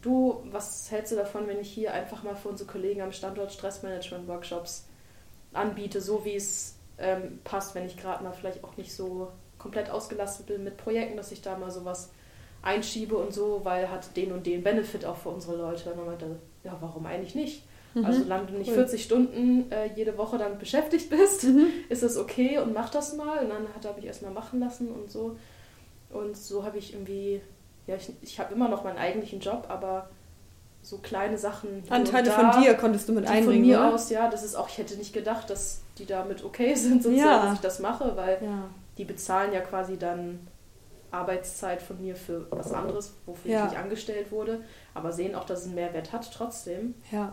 du, was hältst du davon, wenn ich hier einfach mal für unsere Kollegen am Standort Stressmanagement-Workshops anbiete, so wie es ähm, passt, wenn ich gerade mal vielleicht auch nicht so komplett ausgelastet bin mit Projekten, dass ich da mal sowas einschiebe und so, weil hat den und den Benefit auch für unsere Leute. Und dann meinte ja, warum eigentlich nicht? Mhm. Also solange du nicht 40 Stunden äh, jede Woche damit beschäftigt bist, mhm. ist das okay und mach das mal. Und dann habe ich erstmal machen lassen und so. Und so habe ich irgendwie, ja, ich, ich habe immer noch meinen eigentlichen Job, aber so kleine Sachen. Anteile da, von dir konntest du mit einbringen. Von mir oder? aus, ja, das ist auch, ich hätte nicht gedacht, dass die damit okay sind, sozusagen, ja. dass ich das mache, weil ja. die bezahlen ja quasi dann Arbeitszeit von mir für was anderes, wofür ja. ich nicht angestellt wurde, aber sehen auch, dass es einen Mehrwert hat trotzdem. Ja.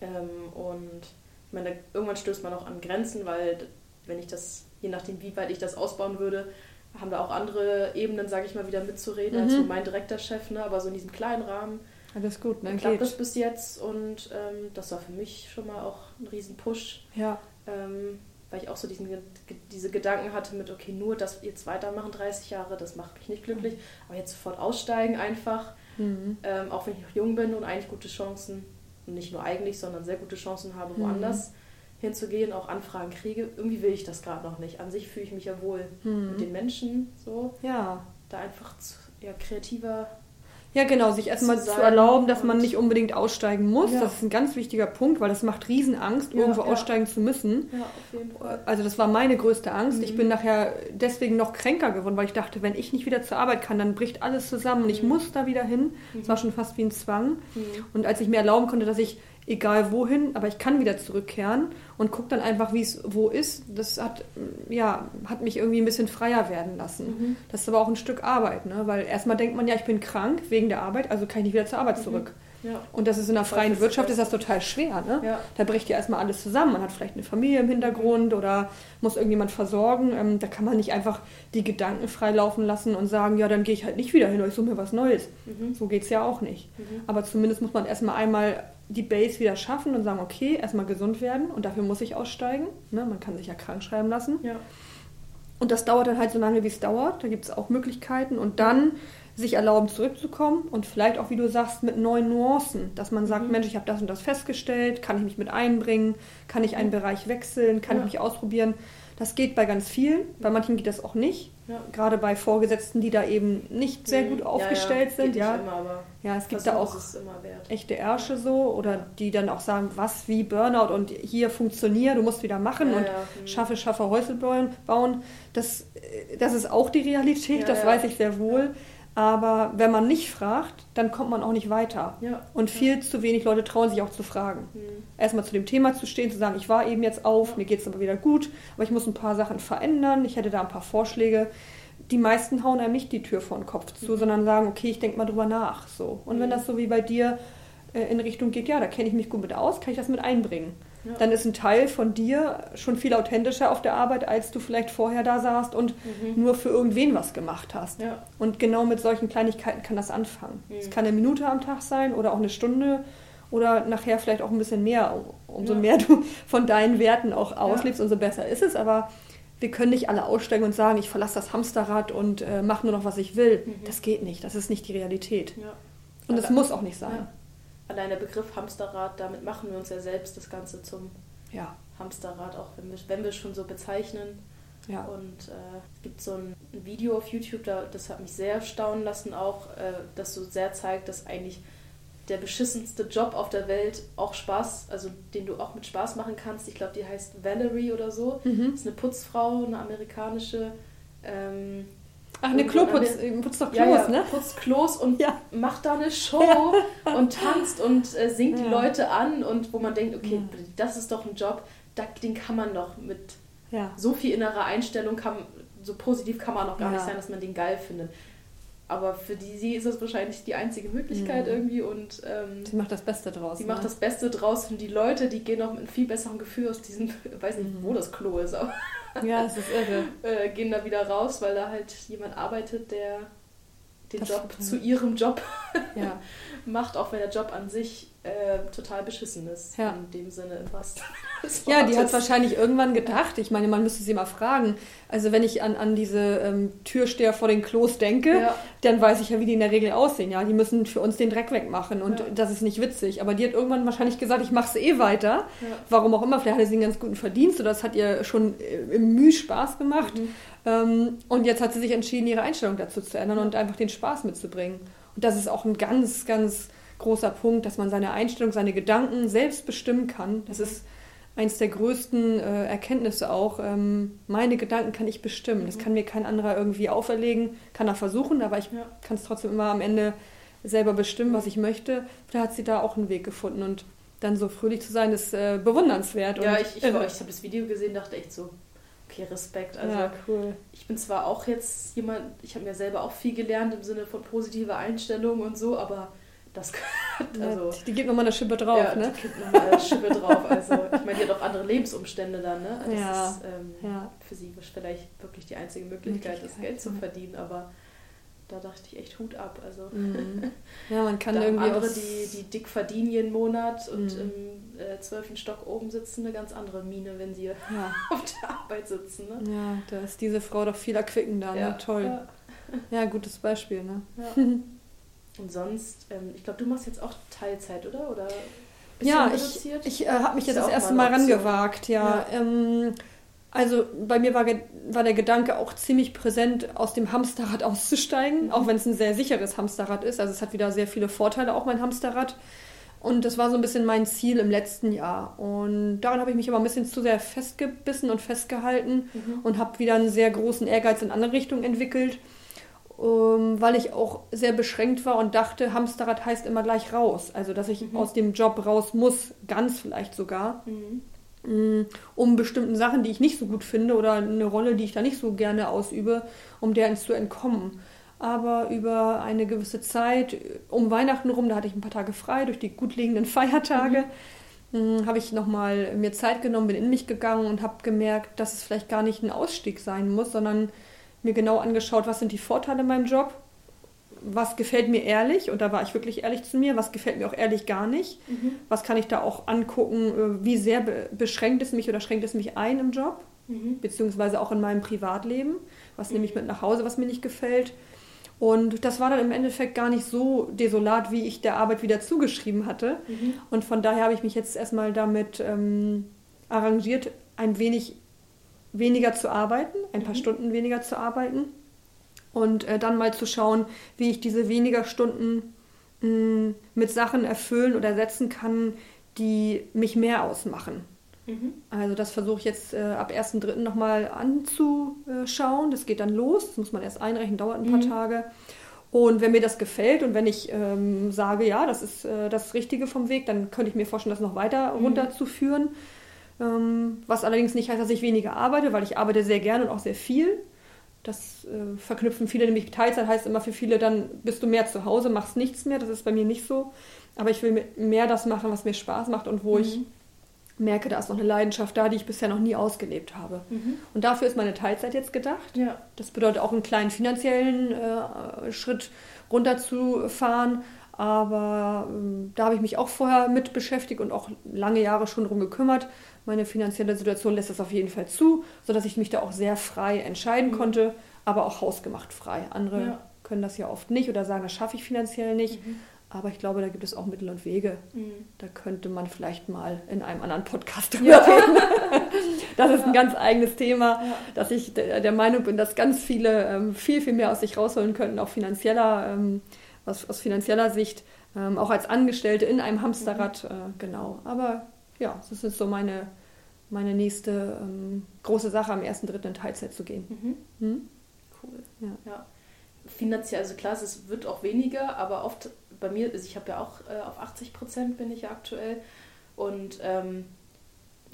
Ähm, und ich meine, irgendwann stößt man auch an Grenzen, weil wenn ich das, je nachdem, wie weit ich das ausbauen würde, haben da auch andere Ebenen, sage ich mal, wieder mitzureden, mhm. als so mein direkter Chef, ne? aber so in diesem kleinen Rahmen alles gut, ne? Klappt das bis jetzt und ähm, das war für mich schon mal auch ein riesen Push. Ja. Ähm, weil ich auch so diesen, diese Gedanken hatte mit, okay, nur das jetzt weitermachen 30 Jahre, das macht mich nicht glücklich, aber jetzt sofort aussteigen einfach, mhm. ähm, auch wenn ich noch jung bin und eigentlich gute Chancen, und nicht nur eigentlich, sondern sehr gute Chancen habe, mhm. woanders mhm. Hinzugehen, auch Anfragen kriege. Irgendwie will ich das gerade noch nicht. An sich fühle ich mich ja wohl mhm. mit den Menschen so. Ja. Da einfach zu, ja, kreativer ja, genau, sich erstmal zu, zu, erlauben, dass man nicht unbedingt aussteigen muss. Ja. Das ist ein ganz wichtiger Punkt, weil das macht Riesenangst, ja, irgendwo ja. aussteigen zu müssen. Ja, auf jeden Fall. Also das war meine größte Angst. Mhm. Ich bin nachher deswegen noch kränker geworden, weil ich dachte, wenn ich nicht wieder zur Arbeit kann, dann bricht alles zusammen und ich mhm. muss da wieder hin. Es mhm. war schon fast wie ein Zwang. Mhm. Und als ich mir erlauben konnte, dass ich egal wohin, aber ich kann wieder zurückkehren und gucke dann einfach, wie es wo ist. Das hat, ja, hat mich irgendwie ein bisschen freier werden lassen. Mhm. Das ist aber auch ein Stück Arbeit, ne? weil erstmal denkt man, ja, ich bin krank wegen der Arbeit, also kann ich nicht wieder zur Arbeit mhm. zurück. Ja. Und das ist in der freien das Wirtschaft ist das total schwer. Ne? Ja. Da bricht ja erstmal alles zusammen. Man hat vielleicht eine Familie im Hintergrund oder muss irgendjemand versorgen. Ähm, da kann man nicht einfach die Gedanken frei laufen lassen und sagen, ja, dann gehe ich halt nicht wieder hin oder ich suche mir was Neues. Mhm. So geht es ja auch nicht. Mhm. Aber zumindest muss man erstmal einmal die Base wieder schaffen und sagen, okay, erstmal gesund werden und dafür muss ich aussteigen. Ne? Man kann sich ja krank schreiben lassen. Ja. Und das dauert dann halt so lange, wie es dauert. Da gibt es auch Möglichkeiten. Und dann sich erlauben, zurückzukommen und vielleicht auch, wie du sagst, mit neuen Nuancen, dass man sagt, mhm. Mensch, ich habe das und das festgestellt, kann ich mich mit einbringen, kann ich einen mhm. Bereich wechseln, kann ja. ich mich ausprobieren. Das geht bei ganz vielen, bei manchen geht das auch nicht. Ja. Gerade bei Vorgesetzten, die da eben nicht sehr gut aufgestellt ja, sind. Ja, immer, ja es gibt da auch echte Ärsche so oder die dann auch sagen, was wie Burnout und hier funktioniert, du musst wieder machen und mhm. schaffe, schaffe Häusel bauen. Das, das ist auch die Realität, das weiß ich sehr wohl. Aber wenn man nicht fragt, dann kommt man auch nicht weiter. Ja. Und viel ja. zu wenig Leute trauen sich auch zu fragen. Mhm. Erstmal zu dem Thema zu stehen, zu sagen, ich war eben jetzt auf, mir geht es aber wieder gut, aber ich muss ein paar Sachen verändern, ich hätte da ein paar Vorschläge. Die meisten hauen einem nicht die Tür vor den Kopf zu, mhm. sondern sagen, okay, ich denke mal drüber nach. So. Und mhm. wenn das so wie bei dir äh, in Richtung geht, ja, da kenne ich mich gut mit aus, kann ich das mit einbringen ja. dann ist ein Teil von dir schon viel authentischer auf der Arbeit, als du vielleicht vorher da saßt und mhm. nur für irgendwen was gemacht hast. Ja. Und genau mit solchen Kleinigkeiten kann das anfangen. Es mhm. kann eine Minute am Tag sein oder auch eine Stunde oder nachher vielleicht auch ein bisschen mehr. Umso ja. mehr du von deinen Werten auch auslebst, umso besser ist es. Aber wir können nicht alle aussteigen und sagen, ich verlasse das Hamsterrad und äh, mache nur noch, was ich will. Mhm. Das geht nicht. Das ist nicht die Realität. Und es muss auch nicht sein allein der Begriff Hamsterrad, damit machen wir uns ja selbst das Ganze zum ja. Hamsterrad, auch wenn wir, wenn wir schon so bezeichnen. Ja. Und äh, es gibt so ein Video auf YouTube, da, das hat mich sehr staunen lassen, auch, äh, das so sehr zeigt, dass eigentlich der beschissenste Job auf der Welt auch Spaß, also den du auch mit Spaß machen kannst. Ich glaube, die heißt Valerie oder so. Mhm. Das ist eine Putzfrau, eine amerikanische. Ähm, Ach, eine Kloputz, putzt doch Klos, ja, ja, ne? Putzt Klos und ja. macht da eine Show und tanzt und äh, singt die Leute an und wo man denkt, okay, das ist doch ein Job, den kann man doch mit so viel innerer Einstellung, kann, so positiv kann man noch gar nicht sein, dass man den geil findet. Aber für die, sie ist das wahrscheinlich die einzige Möglichkeit mhm. irgendwie und ähm, sie macht das Beste draus. Sie ne? macht das Beste draus und die Leute, die gehen auch mit einem viel besseren Gefühl aus diesem, weiß nicht, wo das Klo ist, aber ja, es ist irre. äh, gehen da wieder raus, weil da halt jemand arbeitet, der den das Job zu ihrem Job ja. macht, auch wenn der Job an sich äh, total beschissen ist. Ja. In dem Sinne, im Ja, die hat wahrscheinlich irgendwann gedacht, ich meine, man müsste sie mal fragen. Also wenn ich an, an diese ähm, Türsteher vor den Klos denke, ja. dann weiß ich ja, wie die in der Regel aussehen. Ja, die müssen für uns den Dreck wegmachen und ja. das ist nicht witzig. Aber die hat irgendwann wahrscheinlich gesagt, ich mache es eh weiter. Warum auch immer, vielleicht hatte sie einen ganz guten Verdienst oder das hat ihr schon äh, im Mühe Spaß gemacht. Mhm. Ähm, und jetzt hat sie sich entschieden, ihre Einstellung dazu zu ändern und einfach den Spaß mitzubringen. Und das ist auch ein ganz, ganz großer Punkt, dass man seine Einstellung, seine Gedanken selbst bestimmen kann. Das ist eins der größten äh, Erkenntnisse auch. Ähm, meine Gedanken kann ich bestimmen. Das mhm. kann mir kein anderer irgendwie auferlegen, kann er versuchen, aber ich ja. kann es trotzdem immer am Ende selber bestimmen, was ich möchte. Da hat sie da auch einen Weg gefunden und dann so fröhlich zu sein, ist äh, bewundernswert. Ja, ich, ich, ich habe das Video gesehen, dachte echt so, okay, Respekt. Also ja, cool. ich bin zwar auch jetzt jemand, ich habe mir selber auch viel gelernt im Sinne von positiver Einstellung und so, aber das also, die gibt nochmal eine Schippe drauf, ja, ne? Die gibt nochmal eine Schippe drauf. Also ich meine, die hat auch andere Lebensumstände dann, ne? Das ja, ist ähm, ja. für sie vielleicht wirklich die einzige Möglichkeit, das Geld zu verdienen, aber da dachte ich echt Hut ab. Also mhm. ja, man kann da irgendwie andere, die, die dick verdienen jeden Monat und mhm. im äh, zwölften Stock oben sitzen, eine ganz andere Mine, wenn sie ja. auf der Arbeit sitzen. Ne? Ja, da ist diese Frau doch viel erquickender, ne? ja. ne? Toll. Ja. ja, gutes Beispiel, ne? Und sonst, ähm, ich glaube, du machst jetzt auch Teilzeit, oder? Oder ja, ich, ich äh, habe mich jetzt das erste Mal rangewagt, ja. ja. Ähm, also bei mir war, war der Gedanke auch ziemlich präsent, aus dem Hamsterrad auszusteigen, mhm. auch wenn es ein sehr sicheres Hamsterrad ist. Also es hat wieder sehr viele Vorteile, auch mein Hamsterrad. Und das war so ein bisschen mein Ziel im letzten Jahr. Und daran habe ich mich aber ein bisschen zu sehr festgebissen und festgehalten mhm. und habe wieder einen sehr großen Ehrgeiz in andere Richtungen entwickelt weil ich auch sehr beschränkt war und dachte, Hamsterrad heißt immer gleich raus. Also, dass ich mhm. aus dem Job raus muss, ganz vielleicht sogar. Mhm. Mm, um bestimmten Sachen, die ich nicht so gut finde oder eine Rolle, die ich da nicht so gerne ausübe, um der zu entkommen. Aber über eine gewisse Zeit, um Weihnachten rum, da hatte ich ein paar Tage frei durch die gut liegenden Feiertage, mhm. habe ich nochmal mir Zeit genommen, bin in mich gegangen und habe gemerkt, dass es vielleicht gar nicht ein Ausstieg sein muss, sondern mir genau angeschaut, was sind die Vorteile in meinem Job, was gefällt mir ehrlich, und da war ich wirklich ehrlich zu mir, was gefällt mir auch ehrlich gar nicht, mhm. was kann ich da auch angucken, äh, wie sehr beschränkt es mich oder schränkt es mich ein im Job, mhm. beziehungsweise auch in meinem Privatleben, was mhm. nehme ich mit nach Hause, was mir nicht gefällt. Und das war dann im Endeffekt gar nicht so desolat, wie ich der Arbeit wieder zugeschrieben hatte. Mhm. Und von daher habe ich mich jetzt erstmal damit ähm, arrangiert, ein wenig weniger zu arbeiten, ein paar mhm. Stunden weniger zu arbeiten und äh, dann mal zu schauen, wie ich diese weniger Stunden mh, mm, mit Sachen erfüllen oder ersetzen kann, die mich mehr ausmachen. Mhm. Also das versuche ich jetzt äh, ab 1.3. nochmal anzuschauen. Das geht dann los, das muss man erst einrechnen, dauert ein paar mhm. Tage. Und wenn mir das gefällt und wenn ich ähm, sage, ja, das ist äh, das Richtige vom Weg, dann könnte ich mir vorstellen, das noch weiter mhm. runterzuführen. Was allerdings nicht heißt, dass ich weniger arbeite, weil ich arbeite sehr gerne und auch sehr viel. Das äh, verknüpfen viele nämlich. Teilzeit heißt immer für viele, dann bist du mehr zu Hause, machst nichts mehr. Das ist bei mir nicht so. Aber ich will mehr das machen, was mir Spaß macht und wo mhm. ich merke, da ist noch eine Leidenschaft da, die ich bisher noch nie ausgelebt habe. Mhm. Und dafür ist meine Teilzeit jetzt gedacht. Ja. Das bedeutet auch einen kleinen finanziellen äh, Schritt runterzufahren, aber ähm, da habe ich mich auch vorher mit beschäftigt und auch lange Jahre schon drum gekümmert. Meine finanzielle Situation lässt das auf jeden Fall zu, sodass ich mich da auch sehr frei entscheiden mhm. konnte, aber auch hausgemacht frei. Andere ja. können das ja oft nicht oder sagen, das schaffe ich finanziell nicht. Mhm. Aber ich glaube, da gibt es auch Mittel und Wege. Mhm. Da könnte man vielleicht mal in einem anderen Podcast drüber ja. reden. das ist ja. ein ganz eigenes Thema, ja. dass ich der Meinung bin, dass ganz viele ähm, viel, viel mehr aus sich rausholen könnten, auch finanzieller ähm, aus, aus finanzieller Sicht, ähm, auch als Angestellte in einem Hamsterrad, mhm. äh, genau. Aber ja, das ist so meine, meine nächste ähm, große Sache, am 1.3. in Teilzeit zu gehen. Mhm. Hm? Cool. Ja. ja. Finanziell, also klar, es wird auch weniger, aber oft bei mir, also ich habe ja auch äh, auf 80 Prozent bin ich ja aktuell und ähm,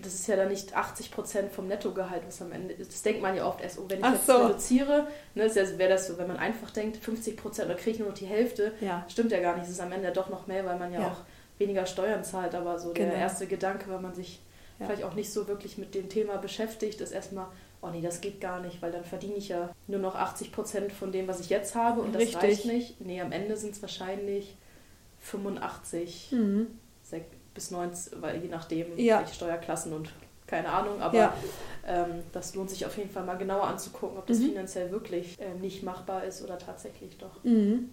das ist ja dann nicht 80 Prozent vom Nettogehalt, was am Ende ist. Das denkt man ja oft erst, oh, wenn ich Ach jetzt so. reduziere, ne, wäre das so, wenn man einfach denkt, 50 Prozent, oder kriege ich nur noch die Hälfte, ja. stimmt ja gar nicht. Es ist am Ende ja doch noch mehr, weil man ja, ja. auch weniger Steuern zahlt. Aber so genau. der erste Gedanke, wenn man sich ja. vielleicht auch nicht so wirklich mit dem Thema beschäftigt, ist erstmal, oh nee, das geht gar nicht, weil dann verdiene ich ja nur noch 80 Prozent von dem, was ich jetzt habe und Richtig. das reicht nicht. Nee, am Ende sind es wahrscheinlich 85, mhm bis 90, weil je nachdem, ja. welche Steuerklassen und keine Ahnung, aber ja. ähm, das lohnt sich auf jeden Fall mal genauer anzugucken, ob das mhm. finanziell wirklich äh, nicht machbar ist oder tatsächlich doch. Mhm.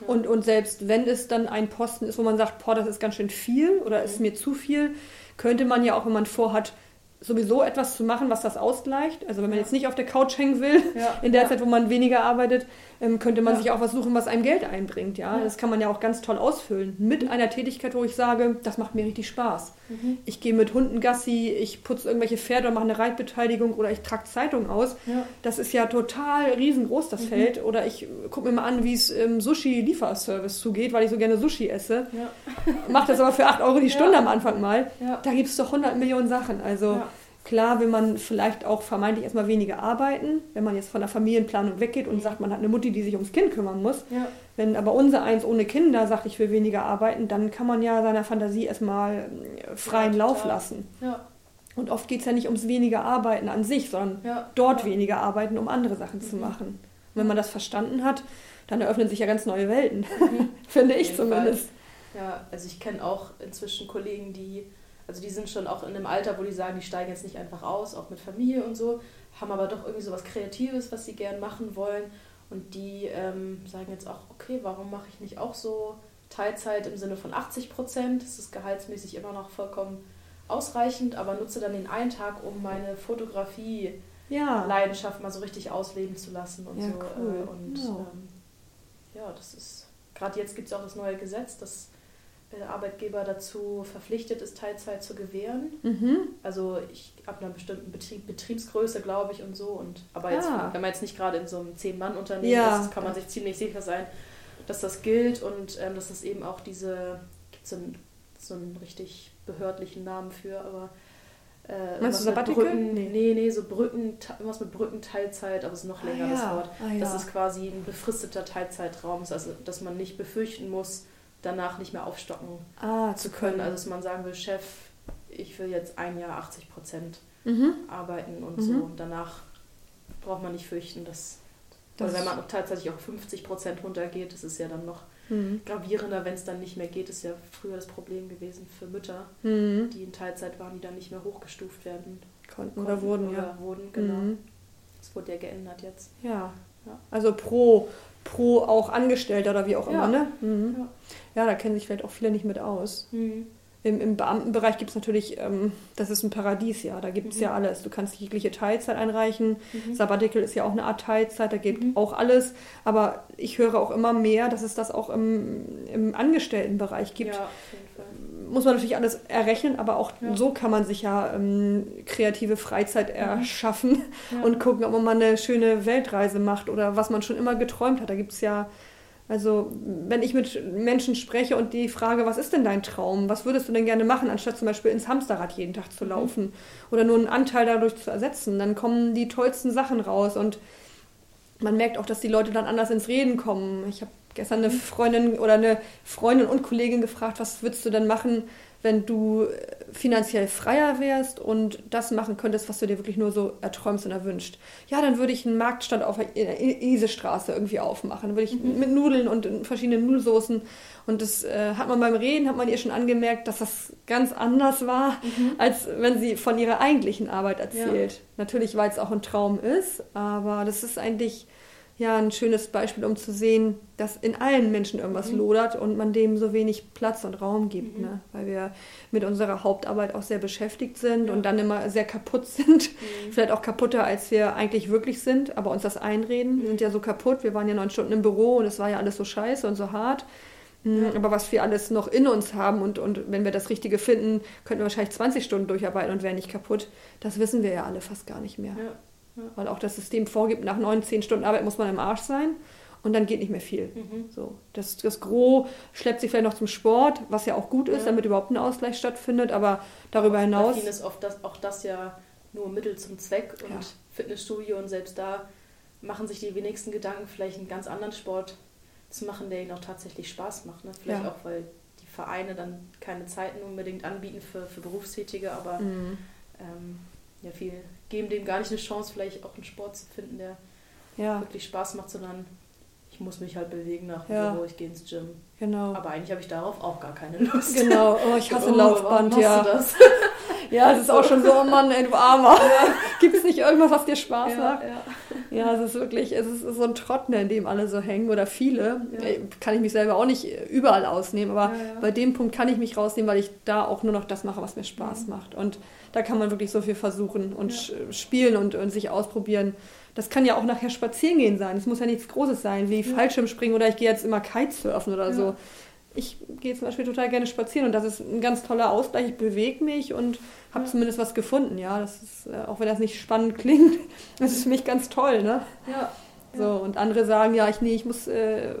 Ja. Und, und selbst wenn es dann ein Posten ist, wo man sagt, boah, das ist ganz schön viel oder ist mir zu viel, könnte man ja auch, wenn man vorhat, sowieso etwas zu machen, was das ausgleicht. Also wenn man ja. jetzt nicht auf der Couch hängen will, ja. in der. Zeit, wo man weniger arbeitet, ähm, könnte man sich auch was suchen, was einem Geld einbringt. Ja? Das kann man ja auch ganz toll ausfüllen. Mit mhm. einer Tätigkeit, wo ich sage, das macht mir richtig Spaß. Mhm. Ich gehe mit Hunden Gassi, ich putze irgendwelche Pferde und mache eine Reitbeteiligung oder ich trage Zeitung aus. Das ist ja total riesengroß, das mhm. Feld. Oder ich gucke mir mal an, wie es im Sushi-Lieferservice zugeht, weil ich so gerne Sushi esse. Mache das aber für 8 Euro die Stunde am Anfang mal. Da gibt es doch 100 Millionen Sachen. Also Klar will man vielleicht auch vermeintlich erstmal weniger arbeiten, wenn man jetzt von der Familienplanung weggeht und sagt, man hat eine Mutti, die sich ums Kind kümmern muss. Ja. Wenn aber unser eins ohne Kinder sagt, ich will weniger arbeiten, dann kann man ja seiner Fantasie erstmal äh, freien ja, Lauf lassen. Ja. Und oft geht es ja nicht ums weniger Arbeiten an sich, sondern dort weniger arbeiten, um andere Sachen mhm. zu machen. Und wenn man das verstanden hat, dann eröffnen sich ja ganz neue Welten, mhm. finde ich zumindest. Fall. Ja, also ich kenne auch inzwischen Kollegen, die also die sind schon auch in einem Alter, wo die sagen, die steigen jetzt nicht einfach aus, auch mit Familie und so, haben aber doch irgendwie so was Kreatives, was sie gern machen wollen. Und die ähm, sagen jetzt auch, okay, warum mache ich nicht auch so Teilzeit im Sinne von 80 Prozent? Das ist gehaltsmäßig immer noch vollkommen ausreichend, aber nutze dann den einen Tag, um meine Fotografie-Leidenschaft ja. mal so richtig ausleben zu lassen und ja, so. Cool. Äh, und ja. Ähm, ja, das ist, gerade jetzt gibt es auch das neue Gesetz, dass Arbeitgeber dazu verpflichtet ist, Teilzeit zu gewähren. Mhm. Also ich ab einer bestimmten Betrieb, Betriebsgröße, glaube ich, und so. Und aber jetzt, Ah. wenn man jetzt nicht gerade in so einem Zehn-Mann-Unternehmen Ja. ist, kann man sich ziemlich sicher sein, dass das gilt und ähm, dass es eben auch diese, gibt so einen, so einen richtig behördlichen Namen für, aber äh, Meinst du Sabbatical? Brücken, Nee. nee. nee, so Brücken, irgendwas mit Brückenteilzeit, aber es ist noch Ah, länger das ja. Wort. Ah, Das ja. ist quasi ein befristeter Teilzeitraum, also dass man nicht befürchten muss, danach nicht mehr aufstocken Ah, zu können. Also dass man sagen will, Chef, ich will jetzt ein Jahr 80 Prozent Mhm. arbeiten und Mhm. so. Und danach braucht man nicht fürchten, dass. Das Oder wenn man tatsächlich auf 50 Prozent runtergeht, das ist ja dann noch Mhm. gravierender, wenn es dann nicht mehr geht. Das ist ja früher das Problem gewesen für Mütter, Mhm. die in Teilzeit waren, die dann nicht mehr hochgestuft werden Konnten oder konnten wurden, oder ja. wurden, genau. Mhm. Das wurde ja geändert jetzt. Ja. Ja. Also pro, pro auch Angestellter oder wie auch immer, Ja. ne? Mhm. Ja. Ja, da kennen sich vielleicht auch viele nicht mit aus. Im, im Beamtenbereich gibt es natürlich, ähm, das ist ein Paradies, ja. Da gibt es Mhm. ja alles. Du kannst jegliche Teilzeit einreichen. Mhm. Sabbatical ist ja auch eine Art Teilzeit, da gibt Mhm. auch alles. Aber ich höre auch immer mehr, dass es das auch im, im Angestelltenbereich gibt. Ja. Muss man natürlich alles errechnen, aber auch Ja. so kann man sich ja ähm, kreative Freizeit erschaffen Ja. und gucken, ob man mal eine schöne Weltreise macht oder was man schon immer geträumt hat. Da gibt es ja, also wenn ich mit Menschen spreche und die frage, was ist denn dein Traum? Was würdest du denn gerne machen, anstatt zum Beispiel ins Hamsterrad jeden Tag zu laufen oder nur einen Anteil dadurch zu ersetzen? Dann kommen die tollsten Sachen raus und man merkt auch, dass die Leute dann anders ins Reden kommen. Ich habe gestern eine Freundin oder eine Freundin und Kollegin gefragt, was würdest du denn machen, wenn du äh, finanziell freier wärst und das machen könntest, was du dir wirklich nur so erträumst und erwünscht. Ja, dann würde ich einen Marktstand auf der Isestraße irgendwie aufmachen. Dann würde ich mit Nudeln und verschiedenen Nudelsoßen. Und das äh, hat man beim Reden, hat man ihr schon angemerkt, dass das ganz anders war, als wenn sie von ihrer eigentlichen Arbeit erzählt. Natürlich, weil es auch ein Traum ist, aber das ist eigentlich ja ein schönes Beispiel, um zu sehen, dass in allen Menschen irgendwas Mhm. lodert und man dem so wenig Platz und Raum gibt, Mhm. ne? weil wir mit unserer Hauptarbeit auch sehr beschäftigt sind Ja. und dann immer sehr kaputt sind. Mhm. Vielleicht auch kaputter, als wir eigentlich wirklich sind, aber uns das einreden. Wir Mhm. sind ja so kaputt, wir waren ja neun Stunden im Büro und es war ja alles so scheiße und so hart. Mhm, Ja. Aber was wir alles noch in uns haben und, und wenn wir das Richtige finden, könnten wir wahrscheinlich 20 Stunden durcharbeiten und wären nicht kaputt. Das wissen wir ja alle fast gar nicht mehr. Ja. Weil auch das System vorgibt, nach neun, zehn Stunden Arbeit muss man im Arsch sein und dann geht nicht mehr viel. Mhm. So, das, das Gros schleppt sich vielleicht noch zum Sport, was ja auch gut ist, Ja. damit überhaupt ein Ausgleich stattfindet, aber darüber Bei hinaus. vielen ist oft das, auch das ja nur Mittel zum Zweck und Ja. Fitnessstudio und selbst da machen sich die wenigsten Gedanken, vielleicht einen ganz anderen Sport zu machen, der ihnen auch tatsächlich Spaß macht. Ne? Vielleicht Ja. auch, weil die Vereine dann keine Zeiten unbedingt anbieten für, für Berufstätige, aber Mhm. ähm, ja, viele geben dem gar nicht eine Chance, vielleicht auch einen Sport zu finden, der Ja, wirklich Spaß macht, sondern ich muss mich halt bewegen nach dem Ja. Büro, ich gehe ins Gym. genau. Aber eigentlich habe ich darauf auch gar keine Lust. Genau, oh, ich hasse Oh, Laufband, ja. das? Ja, es ist auch schon so, oh Mann, ey, du Armer. Gibt es nicht irgendwas, was dir Spaß ja, macht? ja. Ja, es ist wirklich, es ist so ein Trockner, in dem alle so hängen oder viele. Ja. Äh, Kann ich mich selber auch nicht überall ausnehmen, aber Ja, ja. bei dem Punkt kann ich mich rausnehmen, weil ich da auch nur noch das mache, was mir Spaß macht. Und da kann man wirklich so viel versuchen und sch- spielen und, und sich ausprobieren. Das kann ja auch nachher spazieren gehen sein. Es muss ja nichts Großes sein, wie. Fallschirmspringen oder ich gehe jetzt immer Kitesurfen oder so. Ich gehe zum Beispiel total gerne spazieren und das ist ein ganz toller Ausgleich. Ich bewege mich und habe Ja. zumindest was gefunden. Ja, das ist, äh, auch wenn das nicht spannend klingt, das ist für mich ganz toll, ne? Ja. So, und andere sagen, ja, ich, nee, ich muss äh,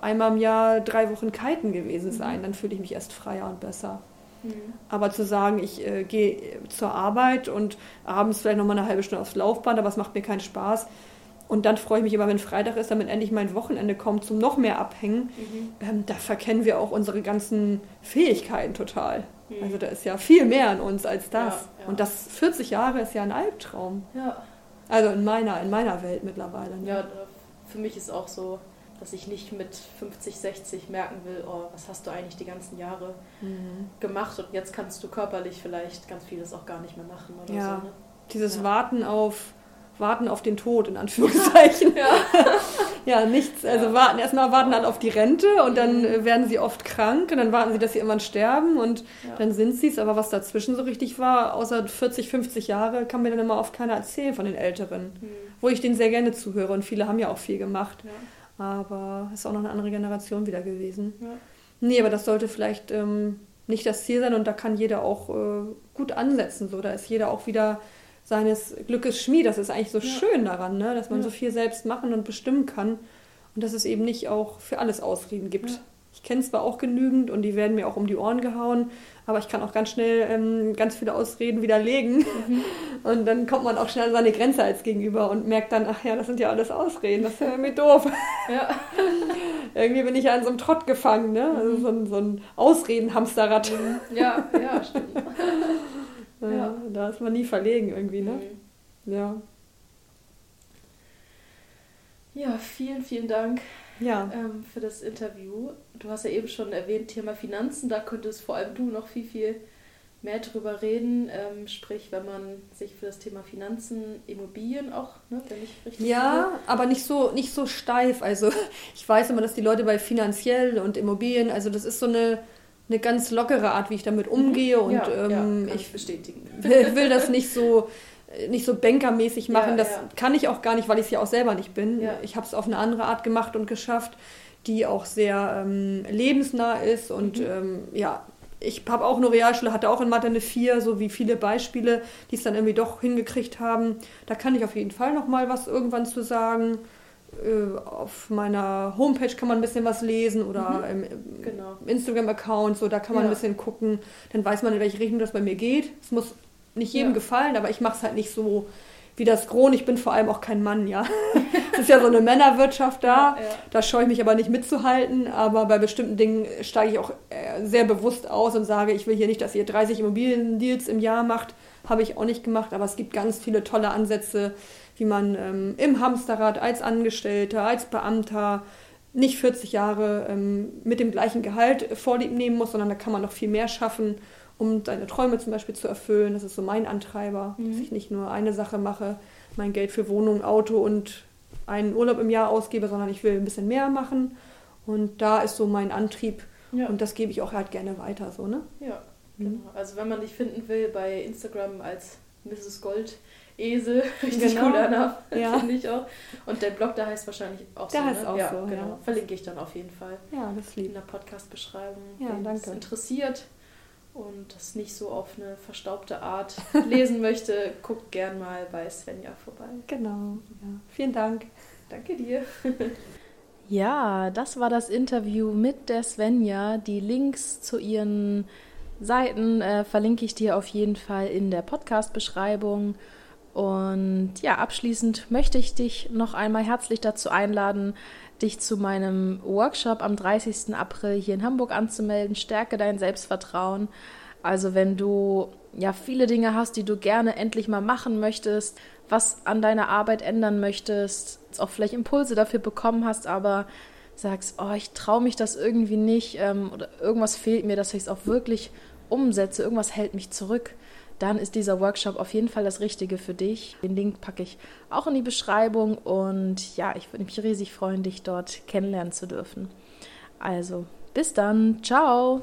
einmal im Jahr drei Wochen kiten gewesen sein, Mhm. dann fühle ich mich erst freier und besser. Mhm. Aber zu sagen, ich äh, gehe zur Arbeit und abends vielleicht nochmal eine halbe Stunde aufs Laufband, aber es macht mir keinen Spaß. Und dann freue ich mich immer, wenn Freitag ist, damit endlich mein Wochenende kommt zum noch mehr Abhängen. Mhm. Ähm, da verkennen wir auch unsere ganzen Fähigkeiten total. Mhm. Also da ist ja viel mehr an uns als das. Ja, ja. Und das 40 Jahre ist ja ein Albtraum. Ja. Also in meiner, in meiner Welt mittlerweile. ne? ja, für mich ist auch so, dass ich nicht mit 50, 60 merken will, oh, was hast du eigentlich die ganzen Jahre Mhm. gemacht und jetzt kannst du körperlich vielleicht ganz vieles auch gar nicht mehr machen oder Ja. so. Ne? Dieses. Warten auf Warten auf den Tod, in Anführungszeichen. Ja. ja, nichts. Also warten, erstmal warten alle auf die Rente und dann Mhm. äh, werden sie oft krank und dann warten sie, dass sie irgendwann sterben und Ja. dann sind sie es. Aber was dazwischen so richtig war, außer 40, 50 Jahre, kann mir dann immer oft keiner erzählen von den Älteren. Mhm. Wo ich denen sehr gerne zuhöre und viele haben ja auch viel gemacht. Ja. Aber es ist auch noch eine andere Generation wieder gewesen. Ja. Nee, aber das sollte vielleicht ähm, nicht das Ziel sein und da kann jeder auch äh, gut ansetzen. So, da ist jeder auch wieder seines Glückes Schmied. Das ist eigentlich so ja. schön daran, ne? dass man ja. so viel selbst machen und bestimmen kann und dass es eben nicht auch für alles Ausreden gibt. Ja. Ich kenne zwar auch genügend und die werden mir auch um die Ohren gehauen, aber ich kann auch ganz schnell ähm, ganz viele Ausreden widerlegen. Mhm. Und dann kommt man auch schnell an seine Grenze als Gegenüber und merkt dann, ach ja, das sind ja alles Ausreden, das ist ja irgendwie doof. Ja. irgendwie bin ich ja in so einem Trott gefangen, ne? Also mhm. so ein, so ein Ausreden-Hamsterrad. Mhm. Ja, ja, stimmt. Ja. Da ist man nie verlegen irgendwie, ne? Mhm. Ja. Ja, vielen, vielen Dank ja. ähm, für das Interview. Du hast ja eben schon erwähnt, Thema Finanzen, da könntest vor allem du noch viel, viel mehr drüber reden. Ähm, sprich, wenn man sich für das Thema Finanzen, Immobilien auch, ne, wenn ich richtig Ja, finde. aber nicht so, nicht so steif. Also ich weiß immer, dass die Leute bei finanziell und Immobilien, also das ist so eine eine ganz lockere Art, wie ich damit umgehe. Mhm. Und ja, ähm, ja, ich bestätigen. Will, will das nicht so nicht so bankermäßig machen. Ja, das kann ich auch gar nicht, weil ich es ja auch selber nicht bin. Ich habe es auf eine andere Art gemacht und geschafft, die auch sehr ähm, lebensnah ist. Und mhm. ähm, ja, ich habe auch eine Realschule, hatte auch in Mathe eine 4, so wie viele Beispiele, die es dann irgendwie doch hingekriegt haben. Da kann ich auf jeden Fall noch mal was irgendwann zu sagen. Äh, auf meiner Homepage kann man ein bisschen was lesen oder mhm. im, genau. Instagram-Account, so da kann man ein bisschen gucken. Dann weiß man, in welche Richtung das bei mir geht. Es muss nicht jedem ja. gefallen, aber ich mache es halt nicht so wie das Kron. Ich bin vor allem auch kein Mann, ja. es ist ja so eine Männerwirtschaft da. Ja, ja. Da scheue ich mich aber nicht mitzuhalten. Aber bei bestimmten Dingen steige ich auch äh, sehr bewusst aus und sage, ich will hier nicht, dass ihr 30 Immobiliendeals im Jahr macht. Habe ich auch nicht gemacht. Aber es gibt ganz viele tolle Ansätze, wie man ähm, im Hamsterrad als Angestellter, als Beamter nicht 40 Jahre ähm, mit dem gleichen Gehalt vorlieb nehmen muss, sondern da kann man noch viel mehr schaffen um deine Träume zum Beispiel zu erfüllen. Das ist so mein Antreiber, mhm. dass ich nicht nur eine Sache mache, mein Geld für Wohnung, Auto und einen Urlaub im Jahr ausgebe, sondern ich will ein bisschen mehr machen. Und da ist so mein Antrieb. Ja. Und das gebe ich auch halt gerne weiter, so, ne? Ja, mhm. genau. Also wenn man dich finden will bei Instagram als Mrs. Gold, Esel, richtig genau. cooler Name, ja. finde ich auch. Und der Blog, der heißt wahrscheinlich auch der so. Der heißt ne? auch ja, so, genau. Ja. Verlinke ich dann auf jeden Fall. Ja, das lieb. In der Podcast-Beschreibung. Ja, Wenn danke. es interessiert, und das nicht so auf eine verstaubte Art lesen möchte, guckt gern mal bei Svenja vorbei. Genau. Ja. Vielen Dank. Danke dir. ja, das war das Interview mit der Svenja. Die Links zu ihren Seiten äh, verlinke ich dir auf jeden Fall in der Podcast-Beschreibung. Und ja, abschließend möchte ich dich noch einmal herzlich dazu einladen, dich zu meinem Workshop am 30. April hier in Hamburg anzumelden. Stärke dein Selbstvertrauen. Also wenn du ja viele Dinge hast, die du gerne endlich mal machen möchtest, was an deiner Arbeit ändern möchtest, auch vielleicht Impulse dafür bekommen hast, aber sagst, oh, ich traue mich das irgendwie nicht ähm, oder irgendwas fehlt mir, dass ich es auch wirklich umsetze, irgendwas hält mich zurück, dann ist dieser Workshop auf jeden Fall das Richtige für dich. Den Link packe ich auch in die Beschreibung und ja, ich würde mich riesig freuen, dich dort kennenlernen zu dürfen. Also, bis dann. Ciao.